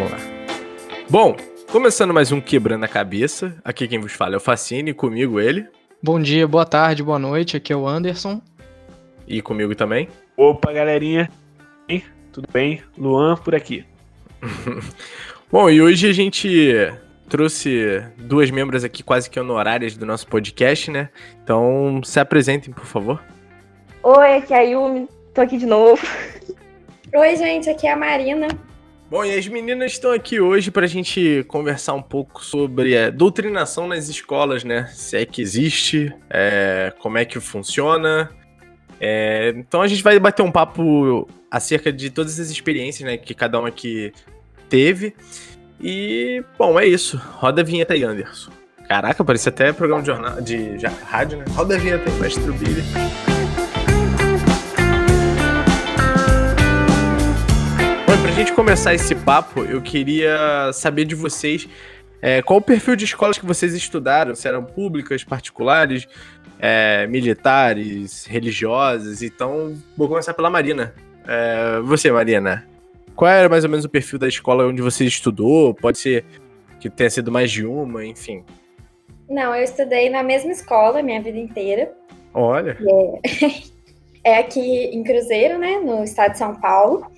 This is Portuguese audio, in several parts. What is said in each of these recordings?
Vamos lá. Bom, começando mais um Quebrando a Cabeça. Aqui quem vos fala é o Facine, comigo ele. Bom dia, boa tarde, boa noite. Aqui é o Anderson. E comigo também. Opa, galerinha. Tudo bem? Luan por aqui. Bom, e hoje a gente trouxe duas membros aqui quase que honorárias do nosso podcast, né? Então, se apresentem, por favor. Oi, aqui é a Yumi. Tô aqui de novo. Oi, gente, aqui é a Marina. Bom, e as meninas estão aqui hoje para a gente conversar um pouco sobre a doutrinação nas escolas, né? Se é que existe, é, como é que funciona. É, então a gente vai bater um papo acerca de todas as experiências né, que cada um aqui teve. E, bom, é isso. Roda a vinheta aí, Anderson. Caraca, parece até programa de, jornal, de, de rádio, né? Roda a vinheta aí, mestre Billy. Pra gente começar esse papo, eu queria saber de vocês é, qual o perfil de escolas que vocês estudaram, se eram públicas, particulares, é, militares, religiosas. Então, vou começar pela Marina. É, você, Marina, qual era mais ou menos o perfil da escola onde você estudou? Pode ser que tenha sido mais de uma, enfim. Não, eu estudei na mesma escola minha vida inteira. Olha. É, é aqui em Cruzeiro, né, no estado de São Paulo.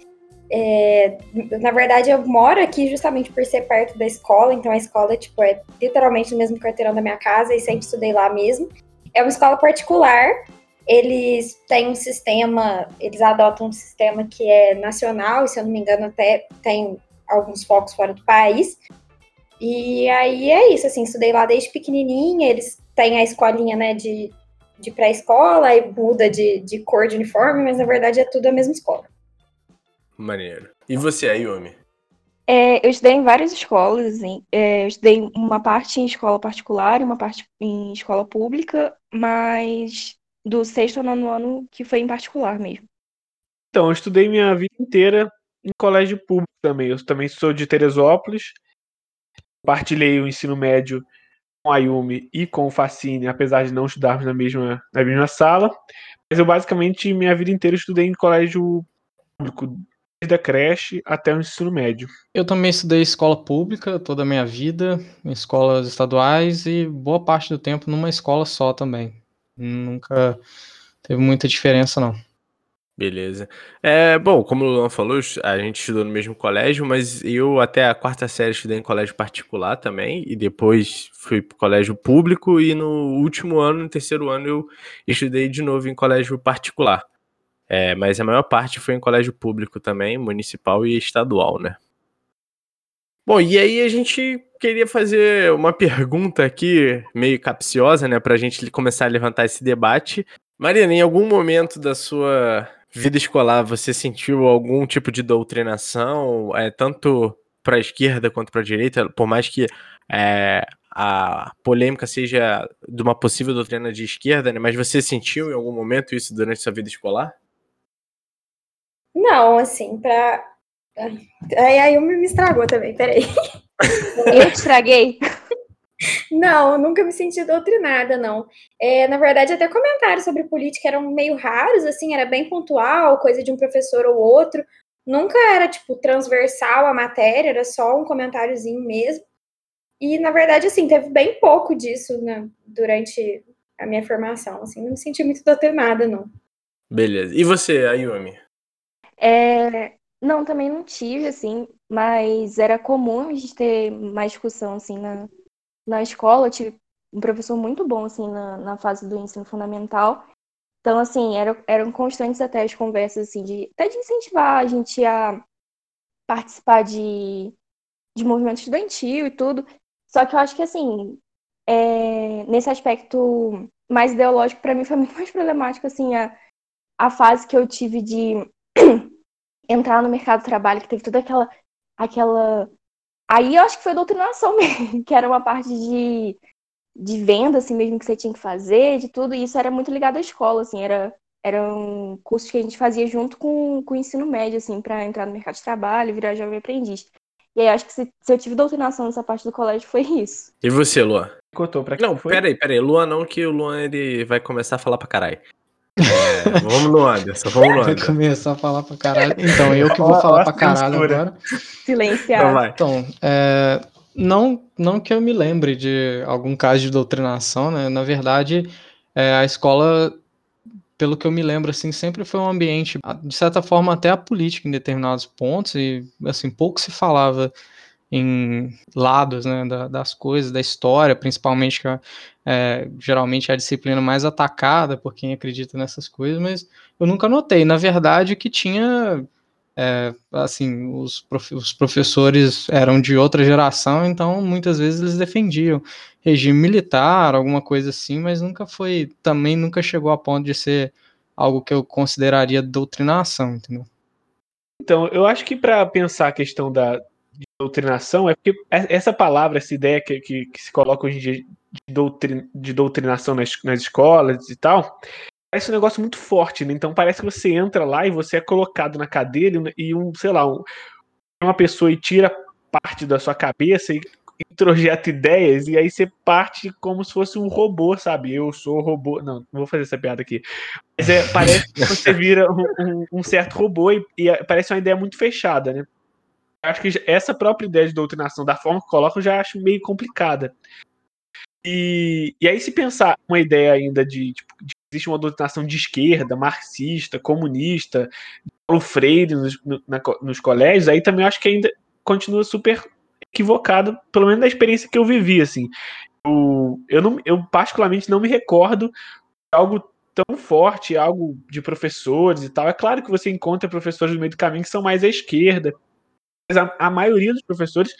É, na verdade, eu moro aqui justamente por ser perto da escola, então a escola tipo, é literalmente no mesmo quarteirão da minha casa e sempre estudei lá mesmo. É uma escola particular, eles têm um sistema, eles adotam um sistema que é nacional, e se eu não me engano, até tem alguns focos fora do país. E aí é isso, assim, estudei lá desde pequenininha, eles têm a escolinha, né, de, de pré-escola, e muda de, de cor de uniforme, mas na verdade é tudo a mesma escola. Maneiro. E você, Ayumi? É, eu estudei em várias escolas, assim, é, eu estudei uma parte em escola particular e uma parte em escola pública, mas do sexto ao nono ano que foi em particular mesmo. Então, eu estudei minha vida inteira em colégio público também. Eu também sou de Teresópolis. Partilhei o ensino médio com a Yumi e com o Facine, apesar de não estudarmos na mesma, na mesma sala. Mas eu basicamente minha vida inteira estudei em colégio público, desde a creche até o ensino médio. Eu também estudei escola pública toda a minha vida, em escolas estaduais e boa parte do tempo numa escola só também. Nunca teve muita diferença, não. Beleza. É, bom, como o Luan falou, a gente estudou no mesmo colégio, mas eu até a quarta série estudei em colégio particular também, e depois fui para colégio público, e no último ano, no terceiro ano, eu estudei de novo em colégio particular. É, mas a maior parte foi em colégio público também, municipal e estadual, né? Bom, e aí a gente queria fazer uma pergunta aqui, meio capciosa, né, pra gente começar a levantar esse debate. Marina, em algum momento da sua vida escolar você sentiu algum tipo de doutrinação, é, tanto para a esquerda quanto para a direita, por mais que é, a polêmica seja de uma possível doutrina de esquerda, né? Mas você sentiu em algum momento isso durante sua vida escolar? Não, assim, para Aí a Yumi me estragou também, peraí. Eu te estraguei? Não, nunca me senti doutrinada, não. É, na verdade, até comentários sobre política eram meio raros, assim, era bem pontual, coisa de um professor ou outro. Nunca era, tipo, transversal a matéria, era só um comentáriozinho mesmo. E, na verdade, assim, teve bem pouco disso né, durante a minha formação, assim, não me senti muito doutrinada, não. Beleza. E você, Ayumi? É, não, também não tive, assim, mas era comum a gente ter mais discussão, assim, na, na escola. Eu tive um professor muito bom, assim, na, na fase do ensino fundamental. Então, assim, eram, eram constantes até as conversas, assim, de, até de incentivar a gente a participar de, de movimento estudantil e tudo. Só que eu acho que, assim, é, nesse aspecto mais ideológico, para mim foi muito mais problemático, assim, a, a fase que eu tive de entrar no mercado de trabalho, que teve toda aquela. aquela... Aí eu acho que foi doutrinação mesmo, que era uma parte de, de venda, assim mesmo, que você tinha que fazer, de tudo, e isso era muito ligado à escola, assim, era, eram cursos que a gente fazia junto com, com o ensino médio, assim, para entrar no mercado de trabalho, virar jovem aprendiz. E aí acho que se, se, eu tive doutrinação nessa parte do colégio foi isso. E você, Luan? Contou pra Não, foi? peraí, peraí. Luan não, que o Luan ele vai começar a falar pra caralho. É, vamos no Anderson, vamos no Vai Anderson. começar a falar pra caralho. Então, eu que vou falar ó pra a caralho agora. Silenciar. Então. Então, é, não, não que eu me lembre de algum caso de doutrinação, né? Na verdade, é, a escola, pelo que eu me lembro, assim, sempre foi um ambiente, de certa forma, até apolítico em determinados pontos, e assim, pouco se falava em lados né, da- das coisas, da história, principalmente que é, geralmente é a disciplina mais atacada por quem acredita nessas coisas, mas eu nunca notei. Na verdade, que tinha é, assim, os, prof- os professores eram de outra geração, então muitas vezes eles defendiam regime militar, alguma coisa assim, mas nunca foi, também nunca chegou a ponto de ser algo que eu consideraria doutrinação, entendeu? Então, eu acho que para pensar a questão da de doutrinação, é porque e- essa palavra, essa ideia que, que, que se coloca hoje em dia de, doutrin, de doutrinação nas, nas escolas e tal, parece um negócio muito forte, né? Então parece que você entra lá e você é colocado na cadeira e, e um, sei lá, um, uma pessoa e tira parte da sua cabeça e introjeta ideias, e aí você parte como se fosse um robô, sabe? Eu sou robô. Não, não vou fazer essa piada aqui. Mas é, parece que você vira um, um- um certo robô e, e é- parece uma ideia muito fechada, né? Acho que essa própria ideia de doutrinação, da forma que colocam, eu já acho meio complicada. E, e aí, se pensar uma ideia ainda de, tipo, de existe uma doutrinação de esquerda, marxista, comunista, Paulo Freire nos, no- na nos colégios, aí também acho que ainda continua super equivocado, pelo menos da experiência que eu vivi, assim. Eu, eu, não, eu particularmente não me recordo de algo tão forte, algo de professores e tal. É claro que você encontra professores no meio do caminho que são mais à esquerda, mas a, a maioria dos professores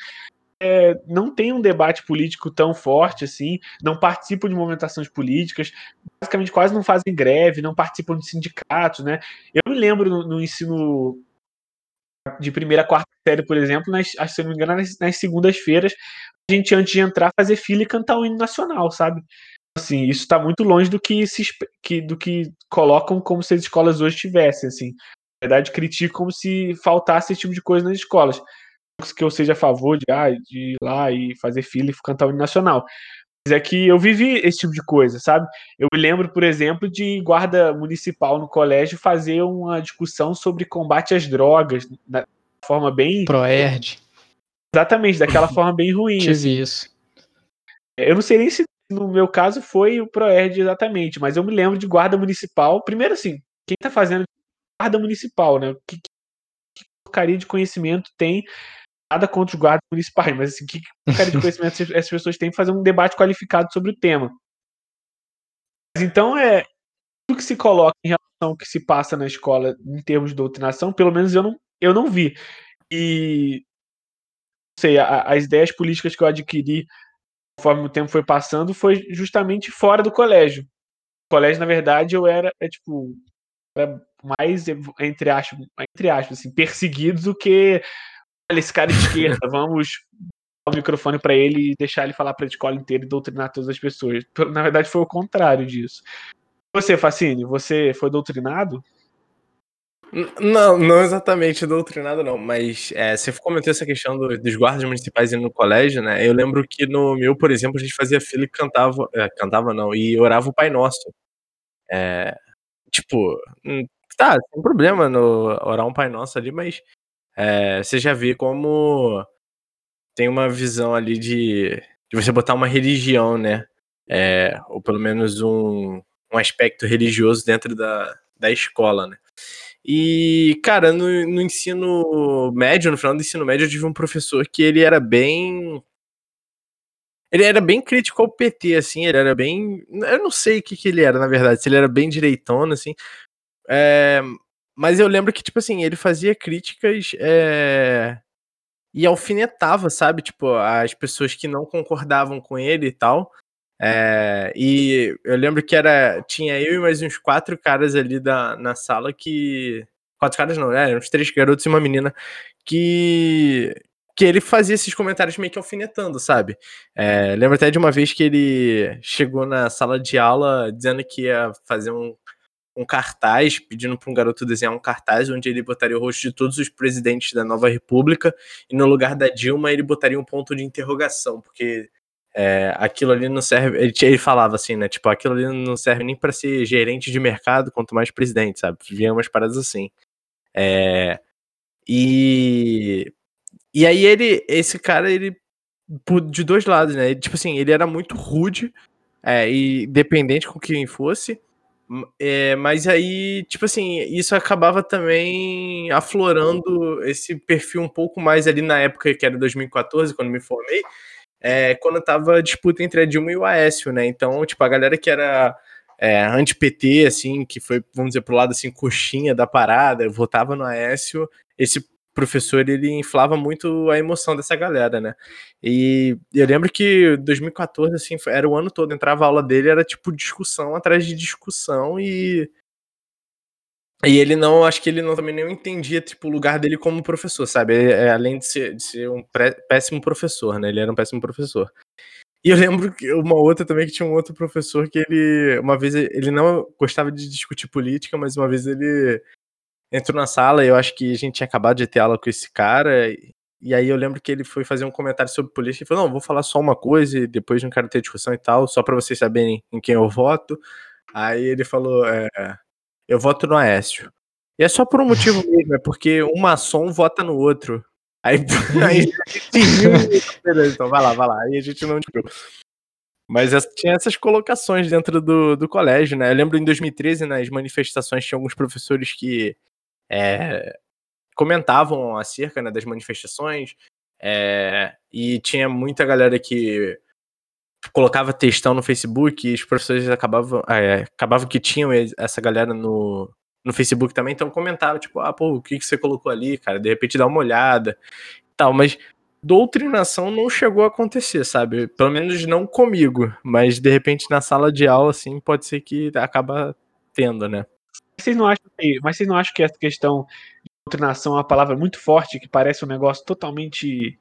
é, não tem um debate político tão forte assim, não participam de movimentações políticas, basicamente quase não fazem greve, não participam de sindicatos, né? Eu me lembro no, no ensino de primeira quarta série, por exemplo, nas, se não me engano, nas, nas segundas-feiras, a gente, antes de entrar, fazer fila e cantar o hino nacional, sabe? Assim, isso está muito longe do que, se, que, do que colocam como se as escolas hoje tivessem, assim. Verdade, critico como se faltasse esse tipo de coisa nas escolas. Que eu seja a favor de, ah, de ir lá e fazer fila e cantar o hino nacional. Mas é que eu vivi esse tipo de coisa, sabe? Eu me lembro, por exemplo, de guarda municipal no colégio fazer uma discussão sobre combate às drogas, da forma bem. Proerd, Exatamente, daquela forma bem ruim. assim. tive isso. Eu não sei nem se no meu caso foi o Proerd exatamente, mas eu me lembro de guarda municipal. Primeiro, assim, quem tá fazendo guarda municipal, né? Que, que porcaria de conhecimento tem? Nada contra os guardas municipais, mas assim, que porcaria de conhecimento essas- pessoas têm para fazer um debate qualificado sobre o tema? Mas então é tudo que se coloca em relação ao que se passa na escola em termos de doutrinação, pelo menos eu não, eu não vi. E sei, a- as ideias políticas que eu adquiri conforme o tempo foi passando foi justamente fora do colégio. No colégio, na verdade, eu era, é, tipo, era mais, entre aspas, entre aspas assim, perseguido do que olha, esse cara de esquerda, vamos dar o microfone para ele e deixar ele falar para a escola inteira e doutrinar todas as pessoas. Na verdade, foi o contrário disso. Você, Facine, você foi doutrinado? Não, não exatamente doutrinado, não, mas é, você comentou essa questão do- dos guardas municipais indo no colégio, né? Eu lembro que no meu, por exemplo, a gente fazia fila e cantava, é, cantava não, e orava o Pai Nosso. É, tipo, tá, sem problema no orar um Pai Nosso ali, mas é, você já vê como tem uma visão ali de, de você botar uma religião, né? É, ou pelo menos um, um aspecto religioso dentro da, da escola, né? E, cara, no, no ensino médio, no final do ensino médio, eu tive um professor que ele era bem. Ele era bem crítico ao PT, assim, ele era bem. Eu não sei o que, que ele era, na verdade, se ele era bem direitona, assim. É, mas eu lembro que, tipo assim, ele fazia críticas é, e alfinetava, sabe? Tipo, as pessoas que não concordavam com ele e tal. É, e eu lembro que era. Tinha eu e mais uns quatro caras ali da, na sala que. Quatro caras não, né? Uns três garotos e uma menina que. Que ele fazia esses comentários meio que alfinetando, sabe? É, lembro até de uma vez que ele chegou na sala de aula dizendo que ia fazer um, um cartaz, pedindo para um garoto desenhar um cartaz onde ele botaria o rosto de todos os presidentes da nova república e no lugar da Dilma ele botaria um ponto de interrogação, porque é, aquilo ali não serve. Ele, ele, falava assim, né? Tipo, aquilo ali não serve nem para ser gerente de mercado, quanto mais presidente, sabe? Vinha umas paradas assim. É, e. E aí ele, esse cara, ele. De dois lados, né? Ele, tipo assim, ele era muito rude é, e dependente com quem fosse. É, mas aí, tipo assim, isso acabava também aflorando esse perfil um pouco mais ali na época que era 2014, quando me formei, é, quando tava a disputa entre a Dilma e o Aécio, né? Então, tipo, a galera que era é, anti-PT, assim, que foi, vamos dizer, pro lado assim, coxinha da parada, votava no Aécio, esse professor ele inflava muito a emoção dessa galera, né? E eu lembro que 2014 assim, era o ano todo, entrava a aula dele, era tipo discussão atrás de discussão e e ele não, acho que ele não também nem entendia tipo o lugar dele como professor, sabe? É, além de ser, de ser um péssimo professor, né? Ele era um péssimo professor. E eu lembro que uma outra também que tinha um outro professor que ele, uma vez ele não gostava de discutir política, mas uma vez ele entrou na sala e eu acho que a gente tinha acabado de ter aula com esse cara. E aí eu lembro que ele foi fazer um comentário sobre política e falou: não, vou falar só uma coisa e depois não quero ter discussão e tal, só para vocês saberem em quem eu voto. Aí ele falou: é, eu voto no Aécio. E é só por um motivo mesmo, é porque um maçom vota no outro. Aí, aí Beleza, então vai lá, vai lá. Aí a gente não discutiu. Mas tinha essas colocações dentro do, do colégio, né? Eu lembro em 2013, nas manifestações, tinha alguns professores que é, comentavam acerca né, das manifestações, é, e tinha muita galera que colocava textão no Facebook e os professores acabavam, é, acabavam que tinham essa galera no, no Facebook também, então comentava, tipo, ah, pô, o que, que você colocou ali, cara? De repente dá uma olhada tal, mas doutrinação não chegou a acontecer, sabe? Pelo menos não comigo, mas de repente na sala de aula, assim, pode ser que acaba tendo, né? Vocês não acham que, mas vocês não acham que essa questão de doutrinação é uma palavra muito forte, que parece um negócio totalmente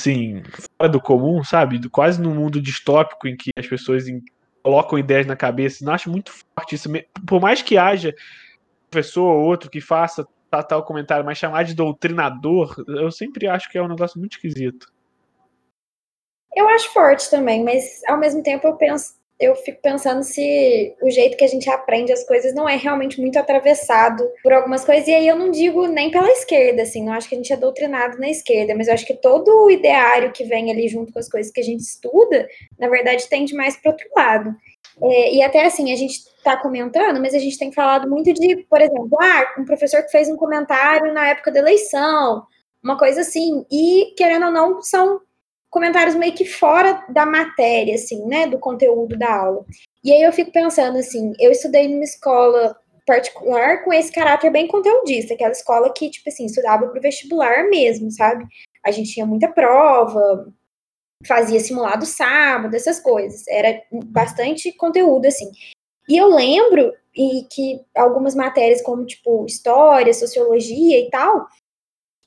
assim, fora do comum, sabe? Quase num mundo distópico em que as pessoas colocam ideias na cabeça. Não acho muito forte isso. Por mais que haja um professor ou outro que faça tal, tal comentário, mas chamar de doutrinador, eu sempre acho que é um negócio muito esquisito. Eu acho forte também, mas ao mesmo tempo eu penso, eu fico pensando se o jeito que a gente aprende as coisas não é realmente muito atravessado por algumas coisas. E aí eu não digo nem pela esquerda, assim, não acho que a gente é doutrinado na esquerda, mas eu acho que todo o ideário que vem ali junto com as coisas que a gente estuda, na verdade, tende mais para outro lado. É, e até assim, a gente está comentando, mas a gente tem falado muito de, por exemplo, ah, um professor que fez um comentário na época da eleição, uma coisa assim, e querendo ou não, são comentários meio que fora da matéria, assim, né, do conteúdo da aula. E aí eu fico pensando assim, eu estudei numa escola particular com esse caráter bem conteudista, aquela escola que, tipo assim, estudava para o vestibular mesmo, sabe? A gente tinha muita prova, fazia simulado sábado, essas coisas. Era bastante conteúdo, assim. E eu lembro e que algumas matérias, como, tipo, história, sociologia e tal,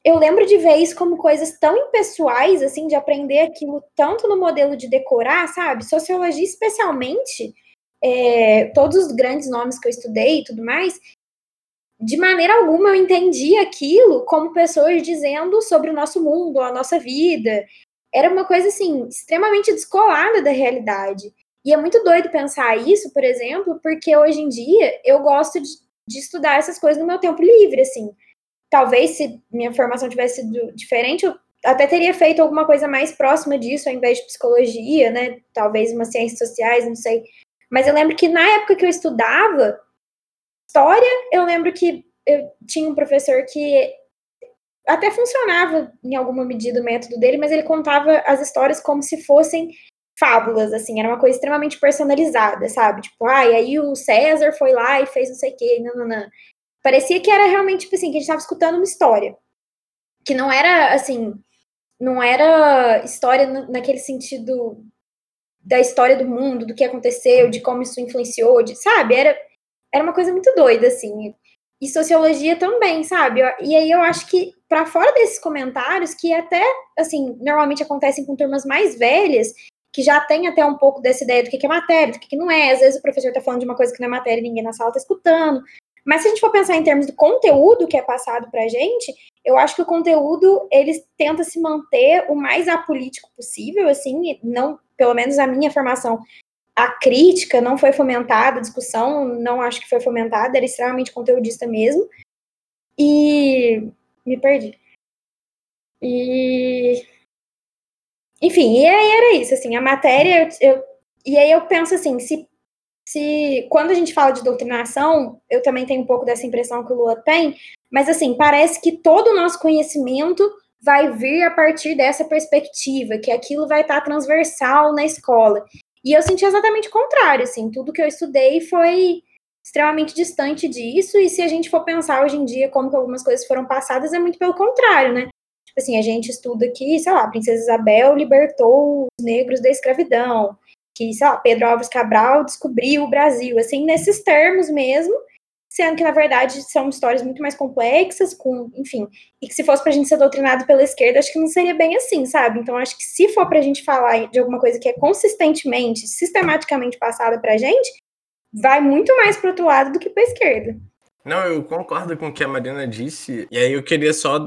eu lembro de ver isso como coisas tão impessoais, assim, de aprender aquilo tanto no modelo de decorar, sabe? Sociologia, especialmente, é, todos os grandes nomes que eu estudei e tudo mais, de maneira alguma eu entendi aquilo como pessoas dizendo sobre o nosso mundo, a nossa vida, era uma coisa assim extremamente descolada da realidade. E é muito doido pensar isso, por exemplo, porque hoje em dia eu gosto de, de estudar essas coisas no meu tempo livre, assim. Talvez se minha formação tivesse sido diferente, eu até teria feito alguma coisa mais próxima disso, ao invés de psicologia, né? Talvez umas ciências sociais, não sei. Mas eu lembro que na época que eu estudava história, eu lembro que eu tinha um professor que até funcionava em alguma medida o método dele, mas ele contava as histórias como se fossem fábulas, assim, era uma coisa extremamente personalizada, sabe? Tipo, ah, e aí o César foi lá e fez não sei o quê, não. Parecia que era realmente, tipo assim, que a gente estava escutando uma história. Que não era, assim, não era história naquele sentido da história do mundo, do que aconteceu, de como isso influenciou, de, sabe? Era, era uma coisa muito doida, assim e sociologia também, sabe? E aí eu acho que para fora desses comentários que até assim normalmente acontecem com turmas mais velhas que já tem até um pouco dessa ideia do que é matéria, do que não é. Às vezes o professor está falando de uma coisa que não é matéria e ninguém na sala está escutando. Mas se a gente for pensar em termos do conteúdo que é passado para a gente, Eu acho que o conteúdo ele tenta se manter o mais apolítico possível, assim, não, pelo menos a minha formação, a crítica não foi fomentada, a discussão não acho que foi fomentada, era extremamente conteudista mesmo. E me perdi. E enfim, e aí era isso, assim, a matéria, eu, eu, e aí eu penso assim, se, se quando a gente fala de doutrinação, eu também tenho um pouco dessa impressão que o Lua tem, mas assim, parece que todo o nosso conhecimento vai vir a partir dessa perspectiva, que aquilo vai estar transversal na escola. E eu senti exatamente o contrário, assim, tudo que eu estudei foi extremamente distante disso, e se a gente for pensar hoje em dia como que algumas coisas foram passadas, é muito pelo contrário, né? Tipo assim, a gente estuda que, sei lá, a Princesa Isabel libertou os negros da escravidão, que, sei lá, Pedro Alves Cabral descobriu o Brasil, assim, nesses termos mesmo, sendo que, na verdade, são histórias muito mais complexas, com, enfim, e que se fosse pra gente ser doutrinado pela esquerda, acho que não seria bem assim, sabe? Então, acho que se for pra gente falar de alguma coisa que é consistentemente, sistematicamente passada pra gente, vai muito mais pro outro lado do que pra esquerda. Não, eu concordo com o que a Marina disse, e aí eu queria só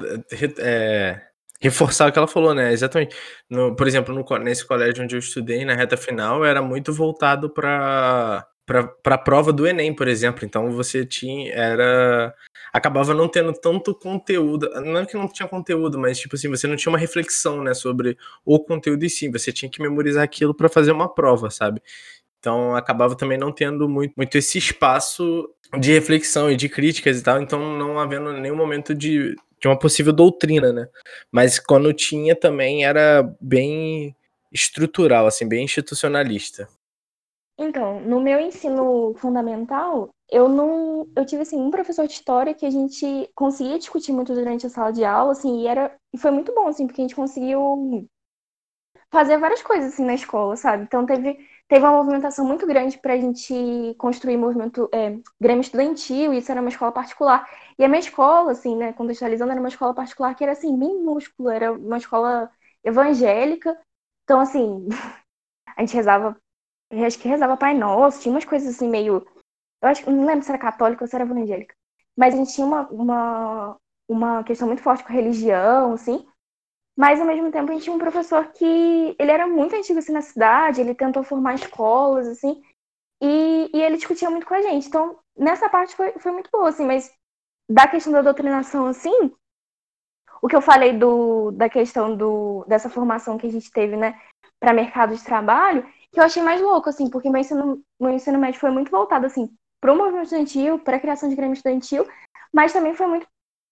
é, reforçar o que ela falou, né? Exatamente. No, por exemplo, no, nesse colégio onde eu estudei, na reta final, era muito voltado para para a prova do Enem, por exemplo. Então você tinha era acabava não tendo tanto conteúdo, não é que não tinha conteúdo, mas tipo assim, você não tinha uma reflexão, né, sobre o conteúdo em si, você tinha que memorizar aquilo para fazer uma prova, sabe? Então acabava também não tendo muito, muito esse espaço de reflexão e de críticas e tal, então não havendo nenhum momento de, de uma possível doutrina, né? Mas quando tinha também era bem estrutural, assim, bem institucionalista. Então, no meu ensino fundamental, eu não, eu tive assim um professor de história que a gente conseguia discutir muito durante a sala de aula, assim, e era e foi muito bom assim, porque a gente conseguiu fazer várias coisas assim na escola, sabe? Então teve teve uma movimentação muito grande para a gente construir movimento é, grêmio estudantil, e isso era uma escola particular. E a minha escola, assim, né, contextualizando, era uma escola particular que era assim, minúscula, era uma escola evangélica. Então, assim, a gente rezava, acho que rezava Pai Nosso, tinha umas coisas assim meio. Eu acho não lembro se era católica ou se era evangélica. Mas a gente tinha uma, uma, uma questão muito forte com religião, assim. Mas, ao mesmo tempo, a gente tinha um professor que ele era muito antigo assim, na cidade, ele tentou formar escolas, assim, e, e ele discutia muito com a gente. Então, nessa parte foi, foi muito boa, assim, mas da questão da doutrinação, assim, o que eu falei do, da questão do, dessa formação que a gente teve, né, para mercado de trabalho, que eu achei mais louco, assim, porque meu ensino, meu ensino médio foi muito voltado, assim, para o movimento estudantil, para a criação de grêmio estudantil, mas também foi muito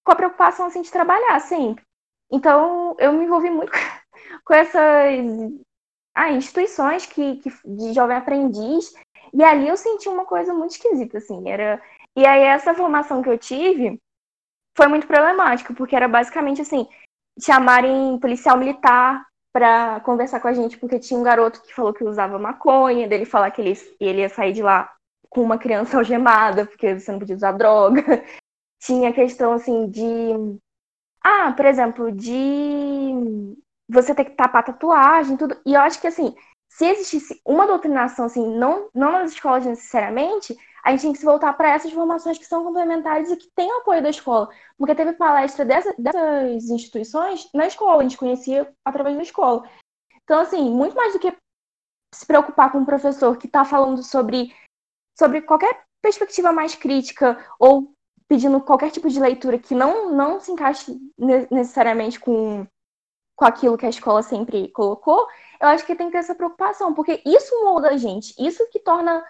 com a preocupação, assim, de trabalhar sempre. Então, eu me envolvi muito com essas ah, instituições que, que, de jovem aprendiz, e ali eu senti uma coisa muito esquisita, assim, era... E aí essa formação que eu tive foi muito problemática, porque era basicamente assim, chamarem policial militar para conversar com a gente, porque tinha um garoto que falou que usava maconha, dele falar que ele, ele ia sair de lá com uma criança algemada, porque você não podia usar droga. Tinha questão, assim, de ah, por exemplo, de você ter que tapar tatuagem, tudo. E eu acho que assim, se existisse uma doutrinação assim, não, não nas escolas necessariamente, a gente tem que se voltar para essas formações que são complementares e que têm apoio da escola. Porque teve palestra dessa, dessas instituições na escola, a gente conhecia através da escola. Então, assim, muito mais do que se preocupar com um professor que está falando sobre, sobre qualquer perspectiva mais crítica ou pedindo qualquer tipo de leitura que não, não se encaixe necessariamente com, com aquilo que a escola sempre colocou, eu acho que tem que ter essa preocupação, porque isso molda a gente, isso que torna.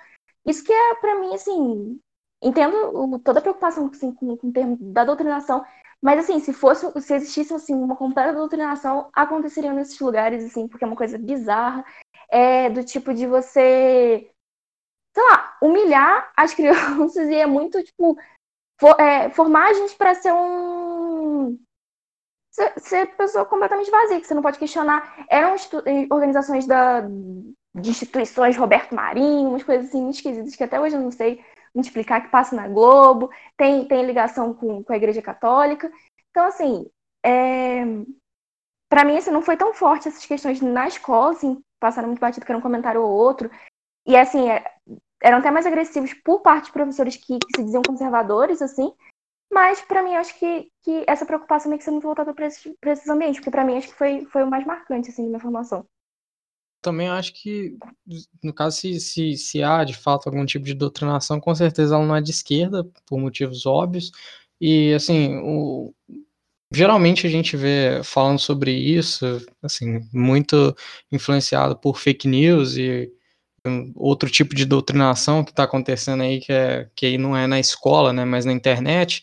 Isso que é, para mim, assim. Entendo toda a preocupação assim, com, com o termo da doutrinação, mas assim, se fosse, se existisse assim, uma completa doutrinação, aconteceria nesses lugares, assim, porque é uma coisa bizarra. É do tipo de você, sei lá, humilhar as crianças e é muito, tipo, for, é, gente para ser um ser, ser, pessoa completamente vazia, que você não pode questionar. Eram organizações da, de instituições Roberto Marinho, umas coisas assim esquisitas que até hoje eu não sei me explicar, que passa na Globo, tem, tem ligação com, com a Igreja Católica. Então, assim, é, para mim, assim, não foi tão forte essas questões na escola, assim, passaram muito batido que era um comentário ou outro. E, assim, é, eram até mais agressivos por parte de professores que, que se diziam conservadores, assim. Mas, para mim, acho que, que essa preocupação tem que ser muito voltada para esses, esses ambientes, porque, para mim, acho que foi, foi o mais marcante, assim, da minha formação. Também acho que, no caso, se, se, se há, de fato, algum tipo de doutrinação, com certeza ela não é de esquerda, por motivos óbvios. E, assim, o, geralmente a gente vê falando sobre isso, assim, muito influenciado por fake news e outro tipo de doutrinação que está acontecendo aí, que, é, que aí não é na escola, né, mas na internet.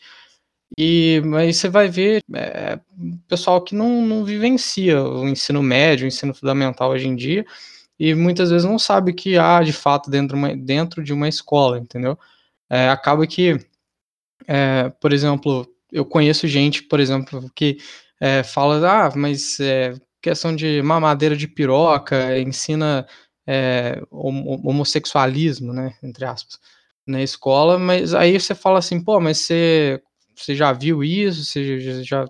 E aí você vai ver é, pessoal que não, não vivencia o ensino médio, o ensino fundamental hoje em dia, e muitas vezes não sabe que há de fato dentro, uma, dentro de uma escola, entendeu? É, acaba que, é, por exemplo, eu conheço gente, por exemplo, que é, fala, ah, mas é, questão de mamadeira de piroca, ensina é, homossexualismo, né, entre aspas, na escola, mas aí você fala assim, pô, mas você, você já viu isso, você já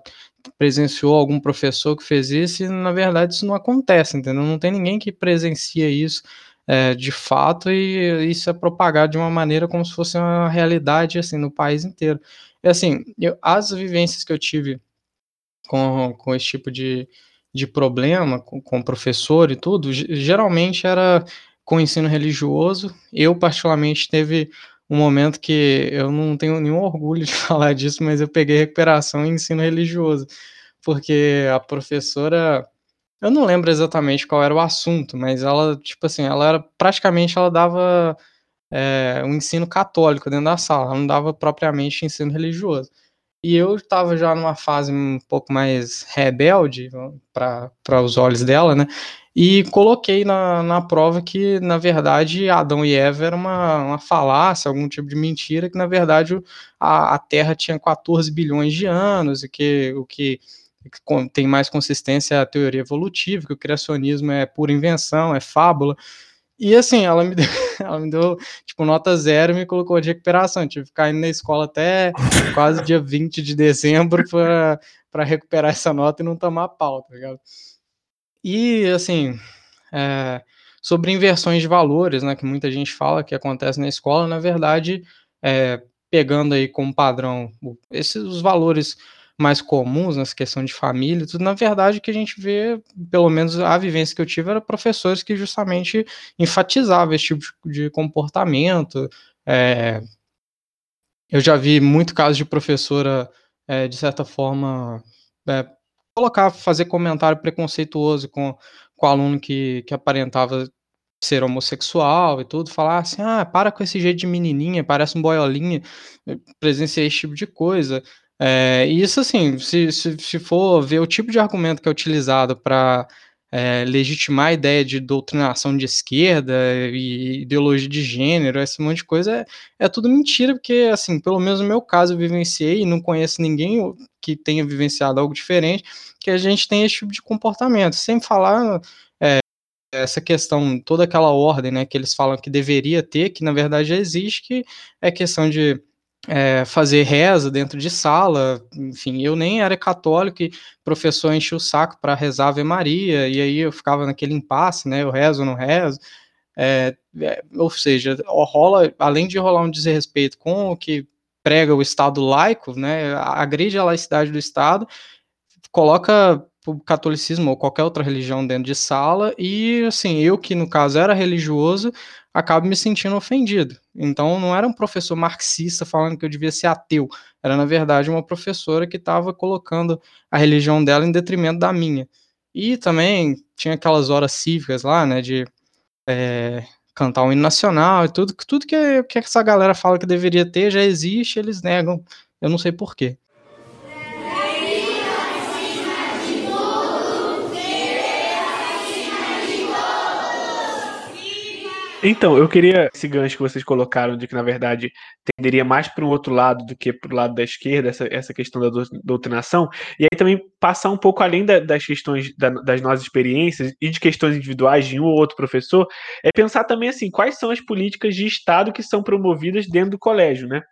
presenciou algum professor que fez isso, e na verdade isso não acontece, entendeu? Não tem ninguém que presencia isso é, de fato, e isso é propagado de uma maneira como se fosse uma realidade, assim, no país inteiro. E assim, eu, as vivências que eu tive com, com esse tipo de, de problema, com, com professor e tudo, geralmente era com ensino religioso. Eu, particularmente, teve um momento que eu não tenho nenhum orgulho de falar disso, mas eu peguei recuperação em ensino religioso, porque a professora, eu não lembro exatamente qual era o assunto, mas ela, tipo assim, ela era praticamente ela dava é, um ensino católico dentro da sala, ela não dava propriamente ensino religioso. E eu estava já numa fase um pouco mais rebelde para os olhos dela, né? E coloquei na, na prova que, na verdade, Adão e Eva era uma, uma falácia, algum tipo de mentira, que, na verdade, a, a Terra tinha 14 bilhões de anos e que o que tem mais consistência é a teoria evolutiva, que o criacionismo é pura invenção, é fábula. E assim, ela me deu, ela me deu tipo, nota zero e me colocou de recuperação. Tive que ficar indo na escola até quase dia 20 de dezembro para recuperar essa nota e não tomar pau, tá ligado? E assim, é, sobre inversões de valores, né, que muita gente fala que acontece na escola, na verdade, é, pegando aí como padrão esses os valores mais comuns nessa questão de família, tudo, na verdade, o que a gente vê, pelo menos a vivência que eu tive, era professores que justamente enfatizavam esse tipo de comportamento. É, eu já vi muito caso de professora, é, de certa forma, é, colocar, fazer comentário preconceituoso com, com o aluno que, que aparentava ser homossexual e tudo, falar assim, ah, para com esse jeito de menininha, parece um boiolinha, presenciei esse tipo de coisa. É, isso, assim, se, se, se, for ver o tipo de argumento que é utilizado para é, legitimar a ideia de doutrinação de esquerda e ideologia de gênero, esse monte de coisa, é, é tudo mentira, porque, assim, pelo menos no meu caso, eu vivenciei e não conheço ninguém que tenha vivenciado algo diferente, que a gente tem esse tipo de comportamento. Sem falar é, essa questão, toda aquela ordem, né, que eles falam que deveria ter, que na verdade já existe, que é questão de é, fazer reza dentro de sala, enfim, eu nem era católico e professor enchia o saco para rezar Ave Maria, e aí eu ficava naquele impasse, né, eu rezo ou não rezo, é, é, ou seja, rola, além de rolar um desrespeito com o que prega o Estado laico, né, agride a laicidade do Estado, coloca o catolicismo ou qualquer outra religião dentro de sala, e assim, eu que no caso era religioso, acabo me sentindo ofendido. Então não era um professor marxista falando que eu devia ser ateu, era na verdade uma professora que estava colocando a religião dela em detrimento da minha. E também tinha aquelas horas cívicas lá, né, de é, cantar o hino nacional e tudo, tudo que, que essa galera fala que deveria ter já existe, eles negam. Eu não sei porquê. Então, eu queria esse gancho que vocês colocaram de que, na verdade, tenderia mais para o outro lado do que para o lado da esquerda, essa, essa questão da doutrinação, e aí também passar um pouco além da, das questões da, das nossas experiências e de questões individuais de um ou outro professor, é pensar também assim, quais são as políticas de Estado que são promovidas dentro do colégio, né?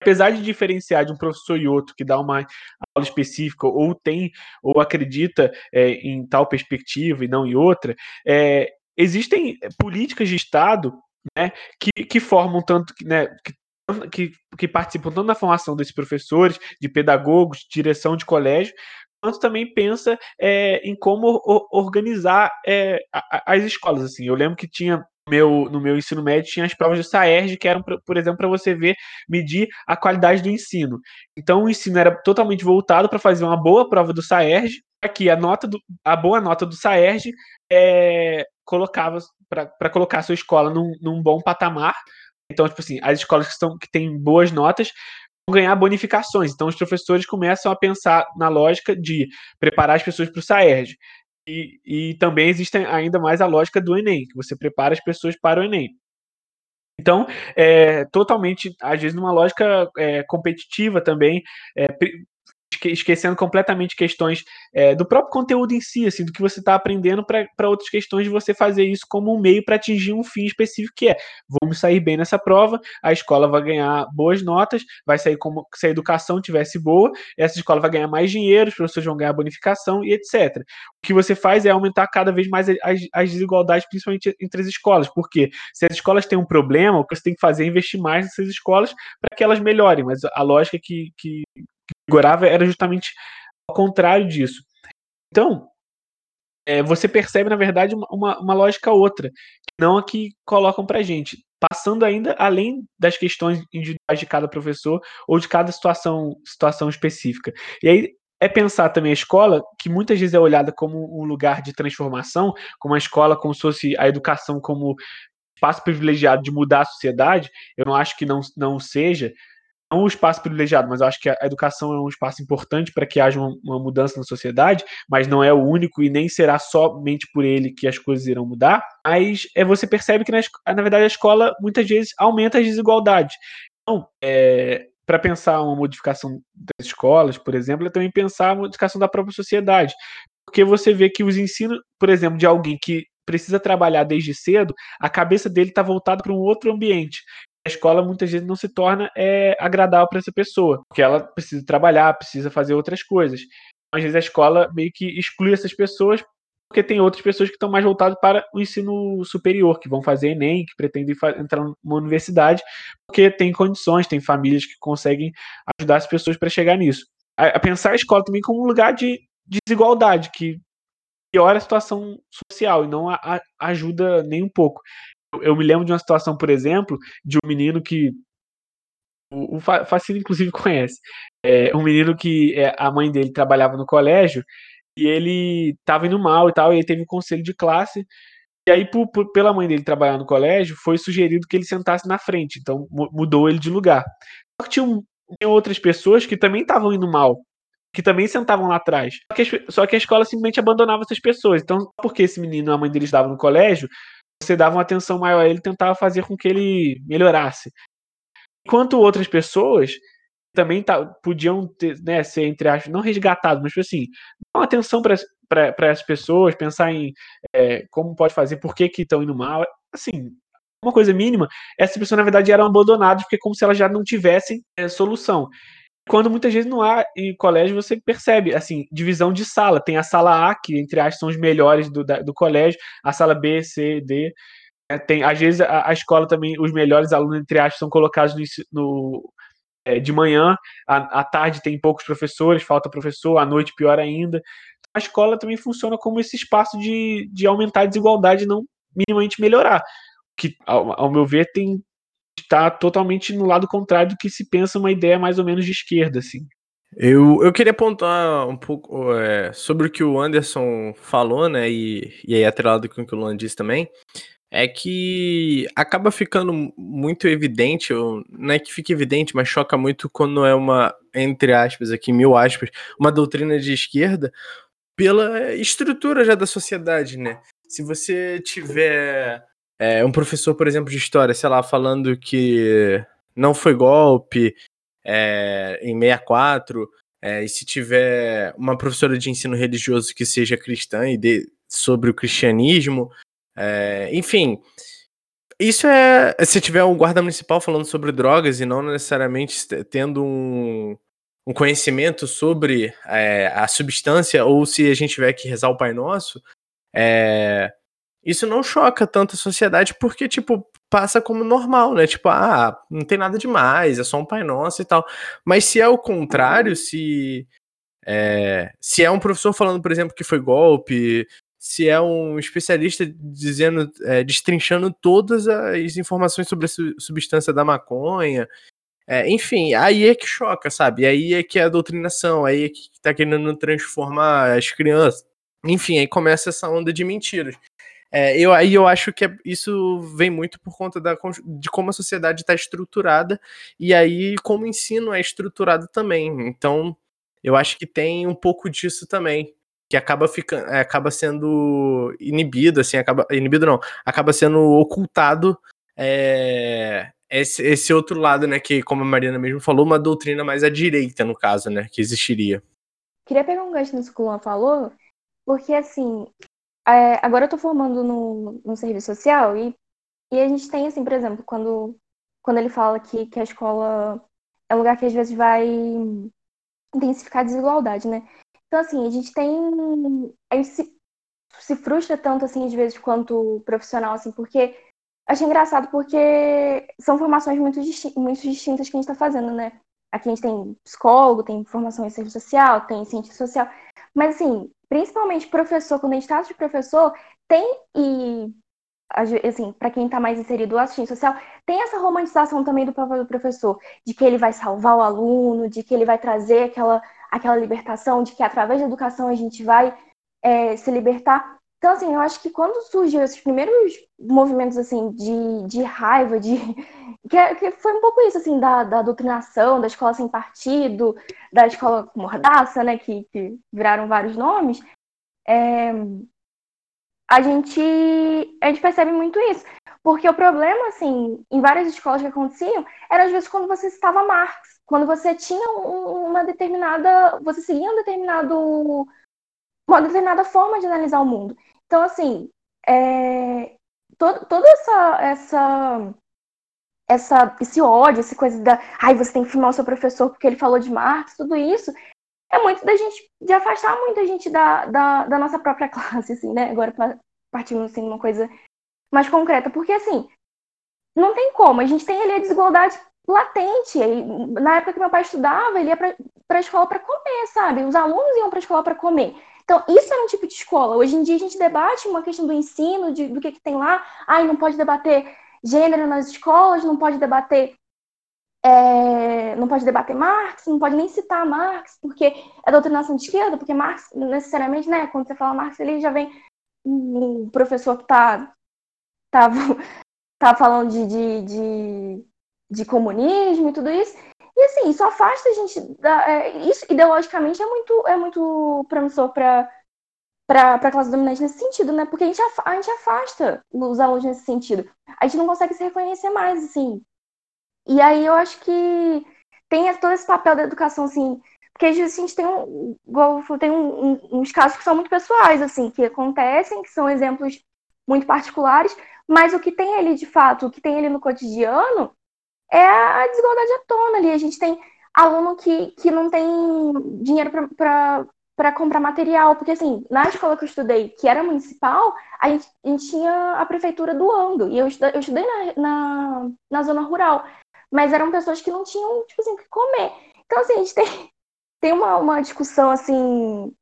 apesar de diferenciar de um professor e outro que dá uma aula específica ou tem ou acredita é, em tal perspectiva e não em outra, é, existem políticas de Estado né, que, que formam tanto né, que que, que participam tanto da formação desses professores, de pedagogos, de direção de colégio, quanto também pensa é, em como organizar é, as escolas. Assim, eu lembro que tinha meu, no meu ensino médio tinha as provas do SAERJ, que eram, por exemplo, para você ver, medir a qualidade do ensino. Então, o ensino era totalmente voltado para fazer uma boa prova do SAERJ, que a, nota do, a boa nota do SAERJ é, colocava para colocar a sua escola num, num, bom patamar. Então, tipo assim, as escolas que, estão, que têm boas notas ganhar bonificações. Então, os professores começam a pensar na lógica de preparar as pessoas para o SAERJ. E, e também existe ainda mais a lógica do Enem, que você prepara as pessoas para o Enem. Então, é totalmente, às vezes, numa lógica é, competitiva também, é, esquecendo completamente questões é, do próprio conteúdo em si, assim, do que você está aprendendo para outras questões de você fazer isso como um meio para atingir um fim específico que é me sair bem nessa prova, a escola vai ganhar boas notas, vai sair como se a educação tivesse boa, essa escola vai ganhar mais dinheiro, os professores vão ganhar bonificação e etc. O que você faz é aumentar cada vez mais as, as desigualdades, principalmente entre as escolas, porque se as escolas têm um problema, o que você tem que fazer é investir mais nessas escolas para que elas melhorem, mas a lógica que, que vigorava era justamente ao contrário disso. Então, é, você percebe, na verdade, uma, uma lógica outra, que não a que colocam para gente. Passando ainda além das questões individuais de cada professor ou de cada situação, situação específica. E aí é pensar também a escola, que muitas vezes é olhada como um lugar de transformação, como a escola, como se fosse a educação como espaço privilegiado de mudar a sociedade. Eu não acho que não, não seja, um espaço privilegiado, mas eu acho que a educação é um espaço importante para que haja uma, mudança na sociedade, mas não é o único e nem será somente por ele que as coisas irão mudar. Mas é, você percebe que, na, na verdade, a escola muitas vezes aumenta as desigualdades. Então, é, para pensar uma modificação das escolas, por exemplo, é também pensar a modificação da própria sociedade. Porque você vê que os ensinos, por exemplo, de alguém que precisa trabalhar desde cedo, a cabeça dele está voltada para um outro ambiente a escola muitas vezes não se torna é, agradável para essa pessoa, porque ela precisa trabalhar, precisa fazer outras coisas. Às vezes a escola meio que exclui essas pessoas porque tem outras pessoas que estão mais voltadas para o ensino superior, que vão fazer Enem, que pretendem entrar numa universidade, porque tem condições, tem famílias que conseguem ajudar as pessoas para chegar nisso. A, a, pensar a escola também como um lugar de, de desigualdade, que piora a situação social e não a, a ajuda nem um pouco eu me lembro de uma situação, por exemplo, de um menino que o, o Facino, inclusive, conhece. É, um menino que é, a mãe dele trabalhava no colégio e ele estava indo mal e tal, e ele teve um conselho de classe. E aí, por, por, pela mãe dele trabalhar no colégio, foi sugerido que ele sentasse na frente, então mudou ele de lugar. Só que tinha, tinha outras pessoas que também estavam indo mal, que também sentavam lá atrás. Só que, só que, a escola simplesmente abandonava essas pessoas. Então, porque esse menino, a mãe dele estava no colégio, você dava uma atenção maior a ele, tentava fazer com que ele melhorasse. Enquanto outras pessoas também tá, podiam ter, né, ser, entre aspas, não resgatados, mas tipo assim, dar uma atenção para as pessoas, pensar em é, como pode fazer, por que estão indo mal. Assim, uma coisa mínima, essas pessoas, na verdade, eram abandonadas, porque é como se elas já não tivessem é, solução quando muitas vezes não há em colégio, você percebe, assim, divisão de sala. Tem a sala A, que entre aspas são os melhores do, da, do colégio, a sala B, C, D. É, tem, às vezes a, a, escola também, os melhores alunos, entre aspas, são colocados no, no é, de manhã, à, à, tarde tem poucos professores, falta professor, à noite pior ainda. Então, a escola também funciona como esse espaço de, de aumentar a desigualdade e não minimamente melhorar. Que, ao, ao meu ver, tem está totalmente no lado contrário do que se pensa uma ideia mais ou menos de esquerda, assim. Eu, eu queria apontar um pouco é, sobre o que o Anderson falou, né, e, e aí atrelado com o que o Luan disse também, é que acaba ficando muito evidente, ou não é que fique evidente, mas choca muito quando é uma, entre aspas, aqui, mil aspas, uma doutrina de esquerda pela estrutura já da sociedade, né? Se você tiver é, um professor, por exemplo, de história, sei lá, falando que não foi golpe é, em 64, é, e se tiver uma professora de ensino religioso que seja cristã e de, sobre o cristianismo, é, enfim, isso é. Se tiver um guarda municipal falando sobre drogas e não necessariamente tendo um, um conhecimento sobre é, a substância, ou se a gente tiver que rezar o Pai Nosso, é, isso não choca tanto a sociedade, porque, tipo, passa como normal, né? Tipo, ah, não tem nada demais, é só um Pai Nosso e tal. Mas se é o contrário, se é, se é um professor falando, por exemplo, que foi golpe, se é um especialista dizendo, é, destrinchando todas as informações sobre a substância da maconha, é, enfim, aí é que choca, sabe? Aí é que é a doutrinação, aí é que tá querendo transformar as crianças. Enfim, aí começa essa onda de mentiras. É, eu, aí eu acho que é, isso vem muito por conta da, de como a sociedade está estruturada e aí como o ensino é estruturado também. Então, eu acho que tem um pouco disso também, que acaba ficando, é, acaba sendo inibido, assim, acaba inibido não, acaba sendo ocultado é, esse, esse outro lado, né, que como a Mariana mesmo falou, uma doutrina mais à direita no caso, né, que existiria. Queria pegar um gancho nisso que o Luan falou, porque assim, é, agora eu tô formando no, no serviço social e, e a gente tem, assim, por exemplo, quando, quando ele fala que, que a escola é um lugar que às vezes vai intensificar a desigualdade, né? Então, assim, a gente tem. A gente se, se frustra tanto, assim, às vezes, quanto profissional, assim, porque. Acho engraçado porque são formações muito, disti muito distintas que a gente está fazendo, né? Aqui a gente tem psicólogo, tem formação em serviço social, tem ciência social. Mas, assim, principalmente professor, quando a gente trata de professor, tem e assim, para quem está mais inserido no assistente social, tem essa romantização também do papel do professor, de que ele vai salvar o aluno, de que ele vai trazer aquela, aquela libertação, de que através da educação a gente vai é, se libertar. Então, assim, eu acho que quando surgiu esses primeiros movimentos, assim, de, de raiva, de... Que, é, que foi um pouco isso, assim, da, da doutrinação, da escola sem partido, da escola mordaça, né, que, que viraram vários nomes, é, a gente, a gente percebe muito isso. Porque o problema, assim, em várias escolas que aconteciam, era às vezes quando você citava Marx, quando você tinha uma determinada, você seguia um determinado, uma determinada forma de analisar o mundo. Então, assim, é, todo, toda essa, essa, essa, esse ódio, essa coisa da, ai, você tem que filmar o seu professor porque ele falou de Marx, tudo isso, é muito da gente, de afastar muita gente da, da, da nossa própria classe, assim, né? Agora partindo, assim, uma coisa mais concreta, porque, assim, não tem como, a gente tem ali a desigualdade latente. Na época que meu pai estudava, ele ia para a escola para comer, sabe? Os alunos iam para a escola para comer. Então, isso era um tipo de escola. Hoje em dia, a gente debate uma questão do ensino, de, do que, que tem lá. Ai, não pode debater gênero nas escolas, não pode debater é, não pode debater Marx, não pode nem citar Marx, porque é doutrinação de esquerda, porque Marx, necessariamente, né, quando você fala Marx, ele já vem um professor que está tá, tá falando de, de, de, de, comunismo e tudo isso. E assim, isso afasta a gente. Da, é, isso ideologicamente é muito, é muito promissor para para a classe dominante nesse sentido, né? Porque a gente, a gente afasta os alunos nesse sentido. A gente não consegue se reconhecer mais, assim. E aí eu acho que tem todo esse papel da educação, assim, porque a gente tem, um, tem um, um, uns casos que são muito pessoais, assim, que acontecem, que são exemplos muito particulares, mas o que tem ali de fato, o que tem ali no cotidiano, é a desigualdade à tona ali. A gente tem aluno que, que não tem dinheiro para comprar material, porque assim, na escola que eu estudei, que era municipal, a gente, a gente tinha a prefeitura doando, e eu estudei, eu estudei na, na, na zona rural mas eram pessoas que não tinham, tipo assim, o que comer. Então, assim, a gente tem, tem uma, uma discussão, assim,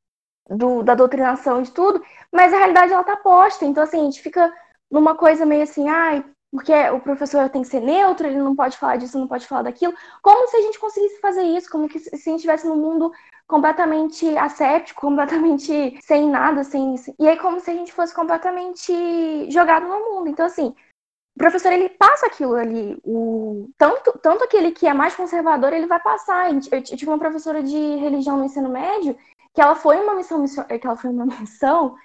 do, da doutrinação de tudo, mas a realidade, ela tá posta. Então, assim, a gente fica numa coisa meio assim, ai, porque o professor tem que ser neutro, ele não pode falar disso, não pode falar daquilo. Como se a gente conseguisse fazer isso, como que se a gente estivesse num mundo completamente asséptico, completamente sem nada, sem. E aí, como se a gente fosse completamente jogado no mundo. Então, assim, o professor ele passa aquilo ali, o tanto, tanto aquele que é mais conservador, ele vai passar. Eu tive uma professora de religião no ensino médio que ela foi uma missão, que ela foi uma missão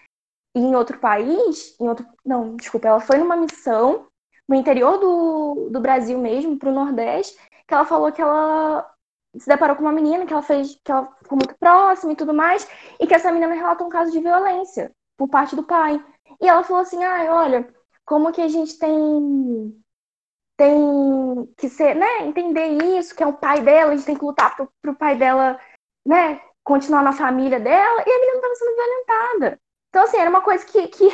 em outro país, em outro, não, desculpa, ela foi numa missão no interior do, do Brasil mesmo, para o Nordeste, que ela falou que ela se deparou com uma menina que ela fez, que ela ficou muito próxima e tudo mais, e que essa menina relatou um caso de violência por parte do pai. E ela falou assim: "Ah, olha, como que a gente tem tem que ser, né, entender isso, que é o pai dela, a gente tem que lutar pro, pro pai dela, né, continuar na família dela, e a menina estava sendo violentada. Então, assim, era uma coisa que, que